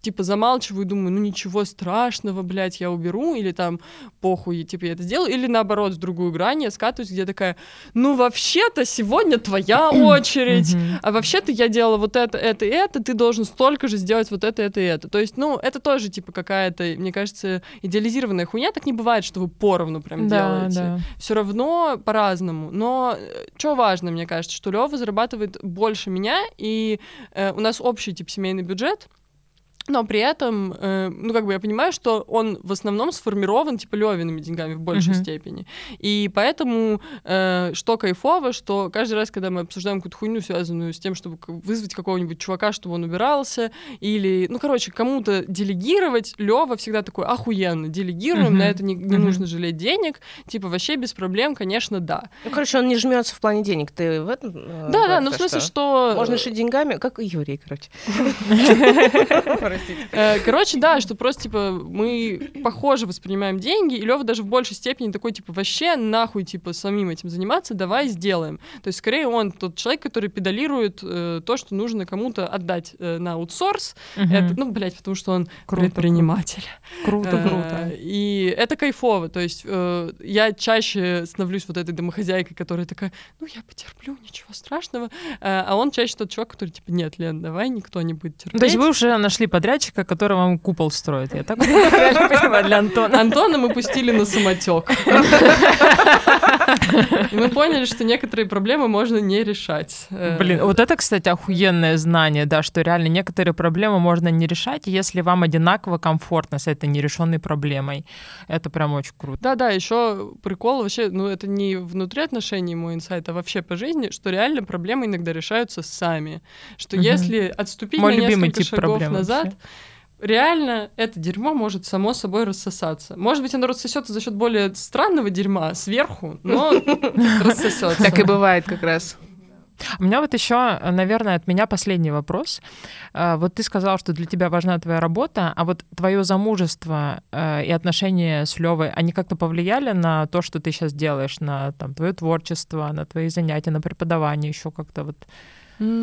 типа замалчиваю думаю, ну ничего страшного, блядь, я уберу, или там похуй, типа я это сделаю, или наоборот, в другую грань я скатываюсь, где такая, ну вообще-то сегодня твоя очередь, а вообще-то я делала вот это, это и это, ты должен столько же сделать вот это, это и это. То есть, ну, это тоже типа какая-то, мне кажется, идеализированная хуйня, так не бывает, что вы поровну прям делаете. Да. Все равно по-разному. Но э, что важно, мне кажется, что Лева зарабатывает больше меня, и э, у нас общий тип семейный бюджет, но при этом, э, ну, как бы я понимаю, что он в основном сформирован, типа, Левиными деньгами в большей uh-huh. степени. И поэтому, э, что кайфово, что каждый раз, когда мы обсуждаем какую-то хуйню, связанную с тем, чтобы вызвать какого-нибудь чувака, чтобы он убирался, или, ну, короче, кому-то делегировать, Лева всегда такой, охуенно, делегируем, uh-huh. на это не, не uh-huh. нужно жалеть денег, типа, вообще без проблем, конечно, да. Ну, короче, он не жмется в плане денег, ты в этом? Э, да, да, ну, в смысле, что... Можно шить деньгами, как и Юрий, короче. простите. Э, короче, да, что просто, типа, мы похоже воспринимаем деньги, и Лева даже в большей степени такой, типа, вообще нахуй, типа, самим этим заниматься, давай сделаем. То есть, скорее, он тот человек, который педалирует э, то, что нужно кому-то отдать э, на аутсорс. Угу. Это, ну, блядь, потому что он круто, предприниматель. Круто, э, круто. И это кайфово. То есть, э, я чаще становлюсь вот этой домохозяйкой, которая такая, ну, я потерплю, ничего страшного. Э, а он чаще тот чувак, который, типа, нет, Лен, давай никто не будет терпеть. То есть, вы уже нашли подрядчика, который вам купол строит. Я так понимаю для Антона. Антона мы пустили на самотек. И мы поняли, что некоторые проблемы можно не решать. Блин, вот это, кстати, охуенное знание, да, что реально некоторые проблемы можно не решать, если вам одинаково комфортно с этой нерешенной проблемой. Это прям очень круто. Да-да, еще прикол вообще, ну это не внутри отношений мой инсайт, а вообще по жизни, что реально проблемы иногда решаются сами. Что угу. если отступить мой на несколько шагов назад, вообще реально это дерьмо может само собой рассосаться. Может быть, оно рассосется за счет более странного дерьма сверху, но рассосется. Так и бывает как раз. У меня вот еще, наверное, от меня последний вопрос. А, вот ты сказал, что для тебя важна твоя работа, а вот твое замужество э, и отношения с Левой, они как-то повлияли на то, что ты сейчас делаешь, на там, твое творчество, на твои занятия, на преподавание, еще как-то вот?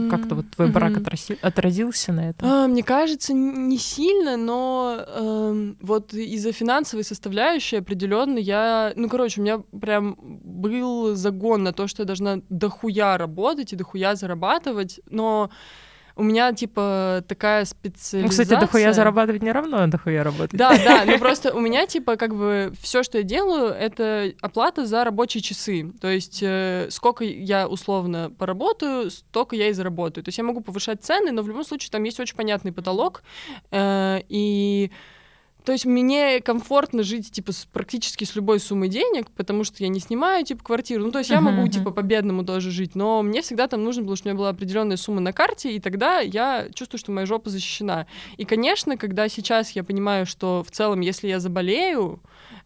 Как-то вот твой брак mm-hmm. отразился на этом? А, мне кажется, не сильно, но э, вот из-за финансовой составляющей определенно я, ну, короче, у меня прям был загон на то, что я должна дохуя работать и дохуя зарабатывать, но у меня, типа, такая специализация... Ну, кстати, дохуя зарабатывать не равно а дохуя работать. Да, да, ну просто у меня, типа, как бы все, что я делаю, это оплата за рабочие часы. То есть э, сколько я условно поработаю, столько я и заработаю. То есть я могу повышать цены, но в любом случае там есть очень понятный потолок, э, и то есть мне комфортно жить, типа, с, практически с любой суммой денег, потому что я не снимаю, типа, квартиру. Ну, то есть я могу, типа, по-бедному тоже жить, но мне всегда там нужно было, чтобы у меня была определенная сумма на карте, и тогда я чувствую, что моя жопа защищена. И, конечно, когда сейчас я понимаю, что в целом, если я заболею,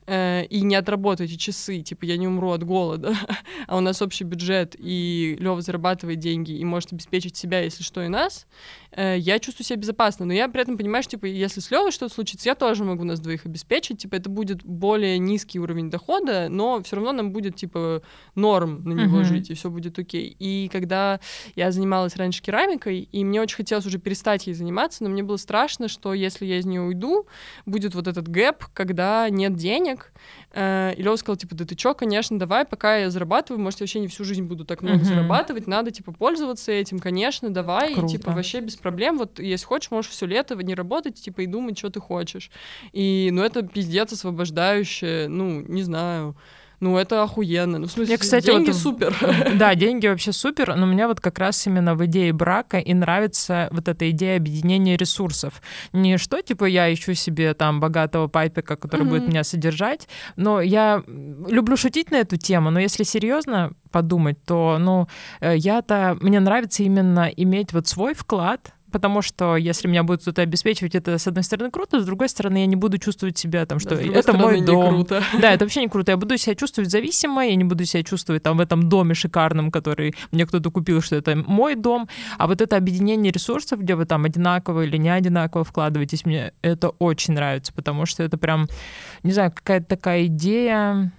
э, и не отработаю эти часы, типа я не умру от голода, а у нас общий бюджет, и Лева зарабатывает деньги и может обеспечить себя, если что, и нас, э, я чувствую себя безопасно. Но я при этом понимаю, что, типа, если с Левой что-то случится, я тоже могу нас двоих обеспечить. Типа, это будет более низкий уровень дохода, но все равно нам будет, типа, норм на него uh-huh. жить, и все будет окей. И когда я занималась раньше керамикой, и мне очень хотелось уже перестать ей заниматься, но мне было страшно, что если я из нее уйду, будет вот этот гэп, когда нет денег, Э, и Лёва сказал, типа, да ты чё, конечно, давай, пока я зарабатываю, может, я вообще не всю жизнь буду так много uh-huh. зарабатывать, надо, типа, пользоваться этим, конечно, давай, Круто. и, типа, вообще без проблем, вот, если хочешь, можешь все лето не работать, типа, и думать, что ты хочешь. И, ну, это пиздец освобождающее, ну, не знаю, ну, это охуенно. Ну, в смысле, Я, кстати, деньги вот, супер. Да, деньги вообще супер, но мне вот как раз именно в идее брака и нравится вот эта идея объединения ресурсов. Не что, типа, я ищу себе там богатого папика, который mm-hmm. будет меня содержать, но я люблю шутить на эту тему, но если серьезно подумать, то, ну, э, я-то, мне нравится именно иметь вот свой вклад, потому что если меня будет кто-то обеспечивать, это, с одной стороны, круто, с другой стороны, я не буду чувствовать себя там, что да, это мой дом. Круто. Да, это вообще не круто. Я буду себя чувствовать зависимой, я не буду себя чувствовать там в этом доме шикарном, который мне кто-то купил, что это мой дом. А вот это объединение ресурсов, где вы там одинаково или не одинаково вкладываетесь, мне это очень нравится, потому что это прям, не знаю, какая-то такая идея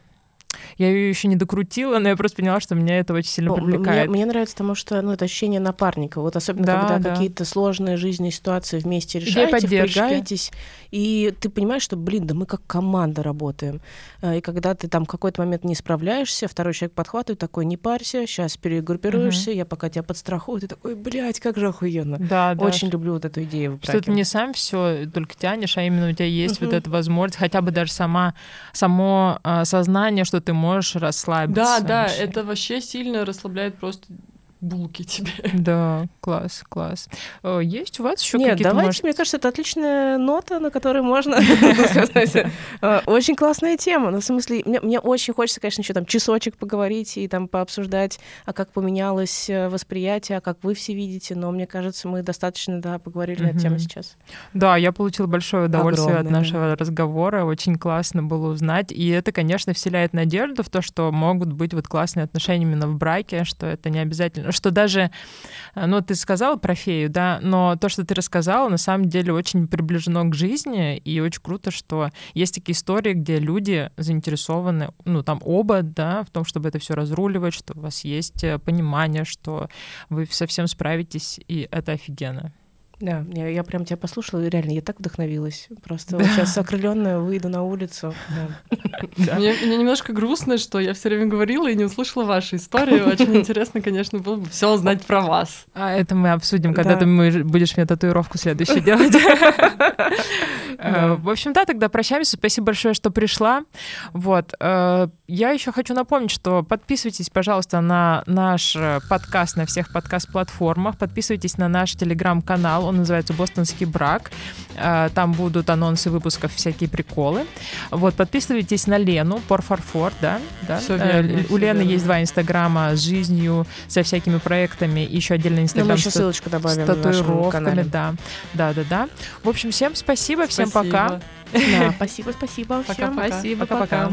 я ее еще не докрутила, но я просто поняла, что меня это очень сильно привлекает. Мне, мне нравится, потому что ну, это ощущение напарника. Вот особенно, да, когда да. какие-то сложные жизненные ситуации вместе решаете, впрягаетесь, и ты понимаешь, что, блин, да мы как команда работаем. Э, и когда ты там какой-то момент не справляешься, второй человек подхватывает, такой, не парься, сейчас перегруппируешься, угу. я пока тебя подстрахую, ты такой, блядь, как же охуенно. Да, да. Очень люблю вот эту идею. Что ты не сам все только тянешь, а именно у тебя есть угу. вот эта возможность, хотя бы даже сама, само э, сознание, что ты можешь расслабиться. Да, да, это вообще сильно расслабляет просто булки тебе. Да, класс, класс. Э, есть у вас еще Нет, какие-то... давайте, может... мне кажется, это отличная нота, на которой можно сказать. Э, очень классная тема. Ну, в смысле, мне очень хочется, конечно, еще там часочек поговорить и там пообсуждать, а как поменялось э, восприятие, а как вы все видите, но мне кажется, мы достаточно, да, поговорили на эту тему сейчас. Да, я получила большое удовольствие от нашего разговора, очень классно было узнать, и это, конечно, вселяет надежду в то, что могут быть вот классные отношения именно в браке, что это не обязательно что даже, э, ну, ты сказала про фею, да, но то, что ты рассказала, на самом деле очень приближено к жизни, и очень круто, что есть такие истории, где люди заинтересованы, ну, там оба, да, в том, чтобы это все разруливать, что у вас есть э, понимание, что вы совсем справитесь, и это офигенно. Да, я, я прям тебя послушала, реально, я так вдохновилась. Просто да. вот сейчас окрыленная выйду на улицу. Мне немножко грустно, что я все время говорила и не услышала вашу историю. Очень интересно, конечно, было бы все узнать про вас. А это мы обсудим, когда ты будешь мне татуировку следующую делать. Э, в общем, да, тогда прощаемся. Спасибо большое, что пришла. Вот. Э, я еще хочу напомнить, что подписывайтесь, пожалуйста, на наш э, подкаст на всех подкаст-платформах. Подписывайтесь на наш телеграм-канал он называется «Бостонский брак». Э, там будут анонсы выпусков, всякие приколы. Вот, подписывайтесь на Лену, Порфарфор, да? да? Все э, верно, У Лены верно. есть два инстаграма с жизнью, со всякими проектами, еще отдельный инстаграм ну, мы еще с, ссылочку добавим с татуировками, да. Да, да, да. В общем, всем спасибо, всем спасибо. пока. Да, спасибо, спасибо. Пока, спасибо. Пока-пока.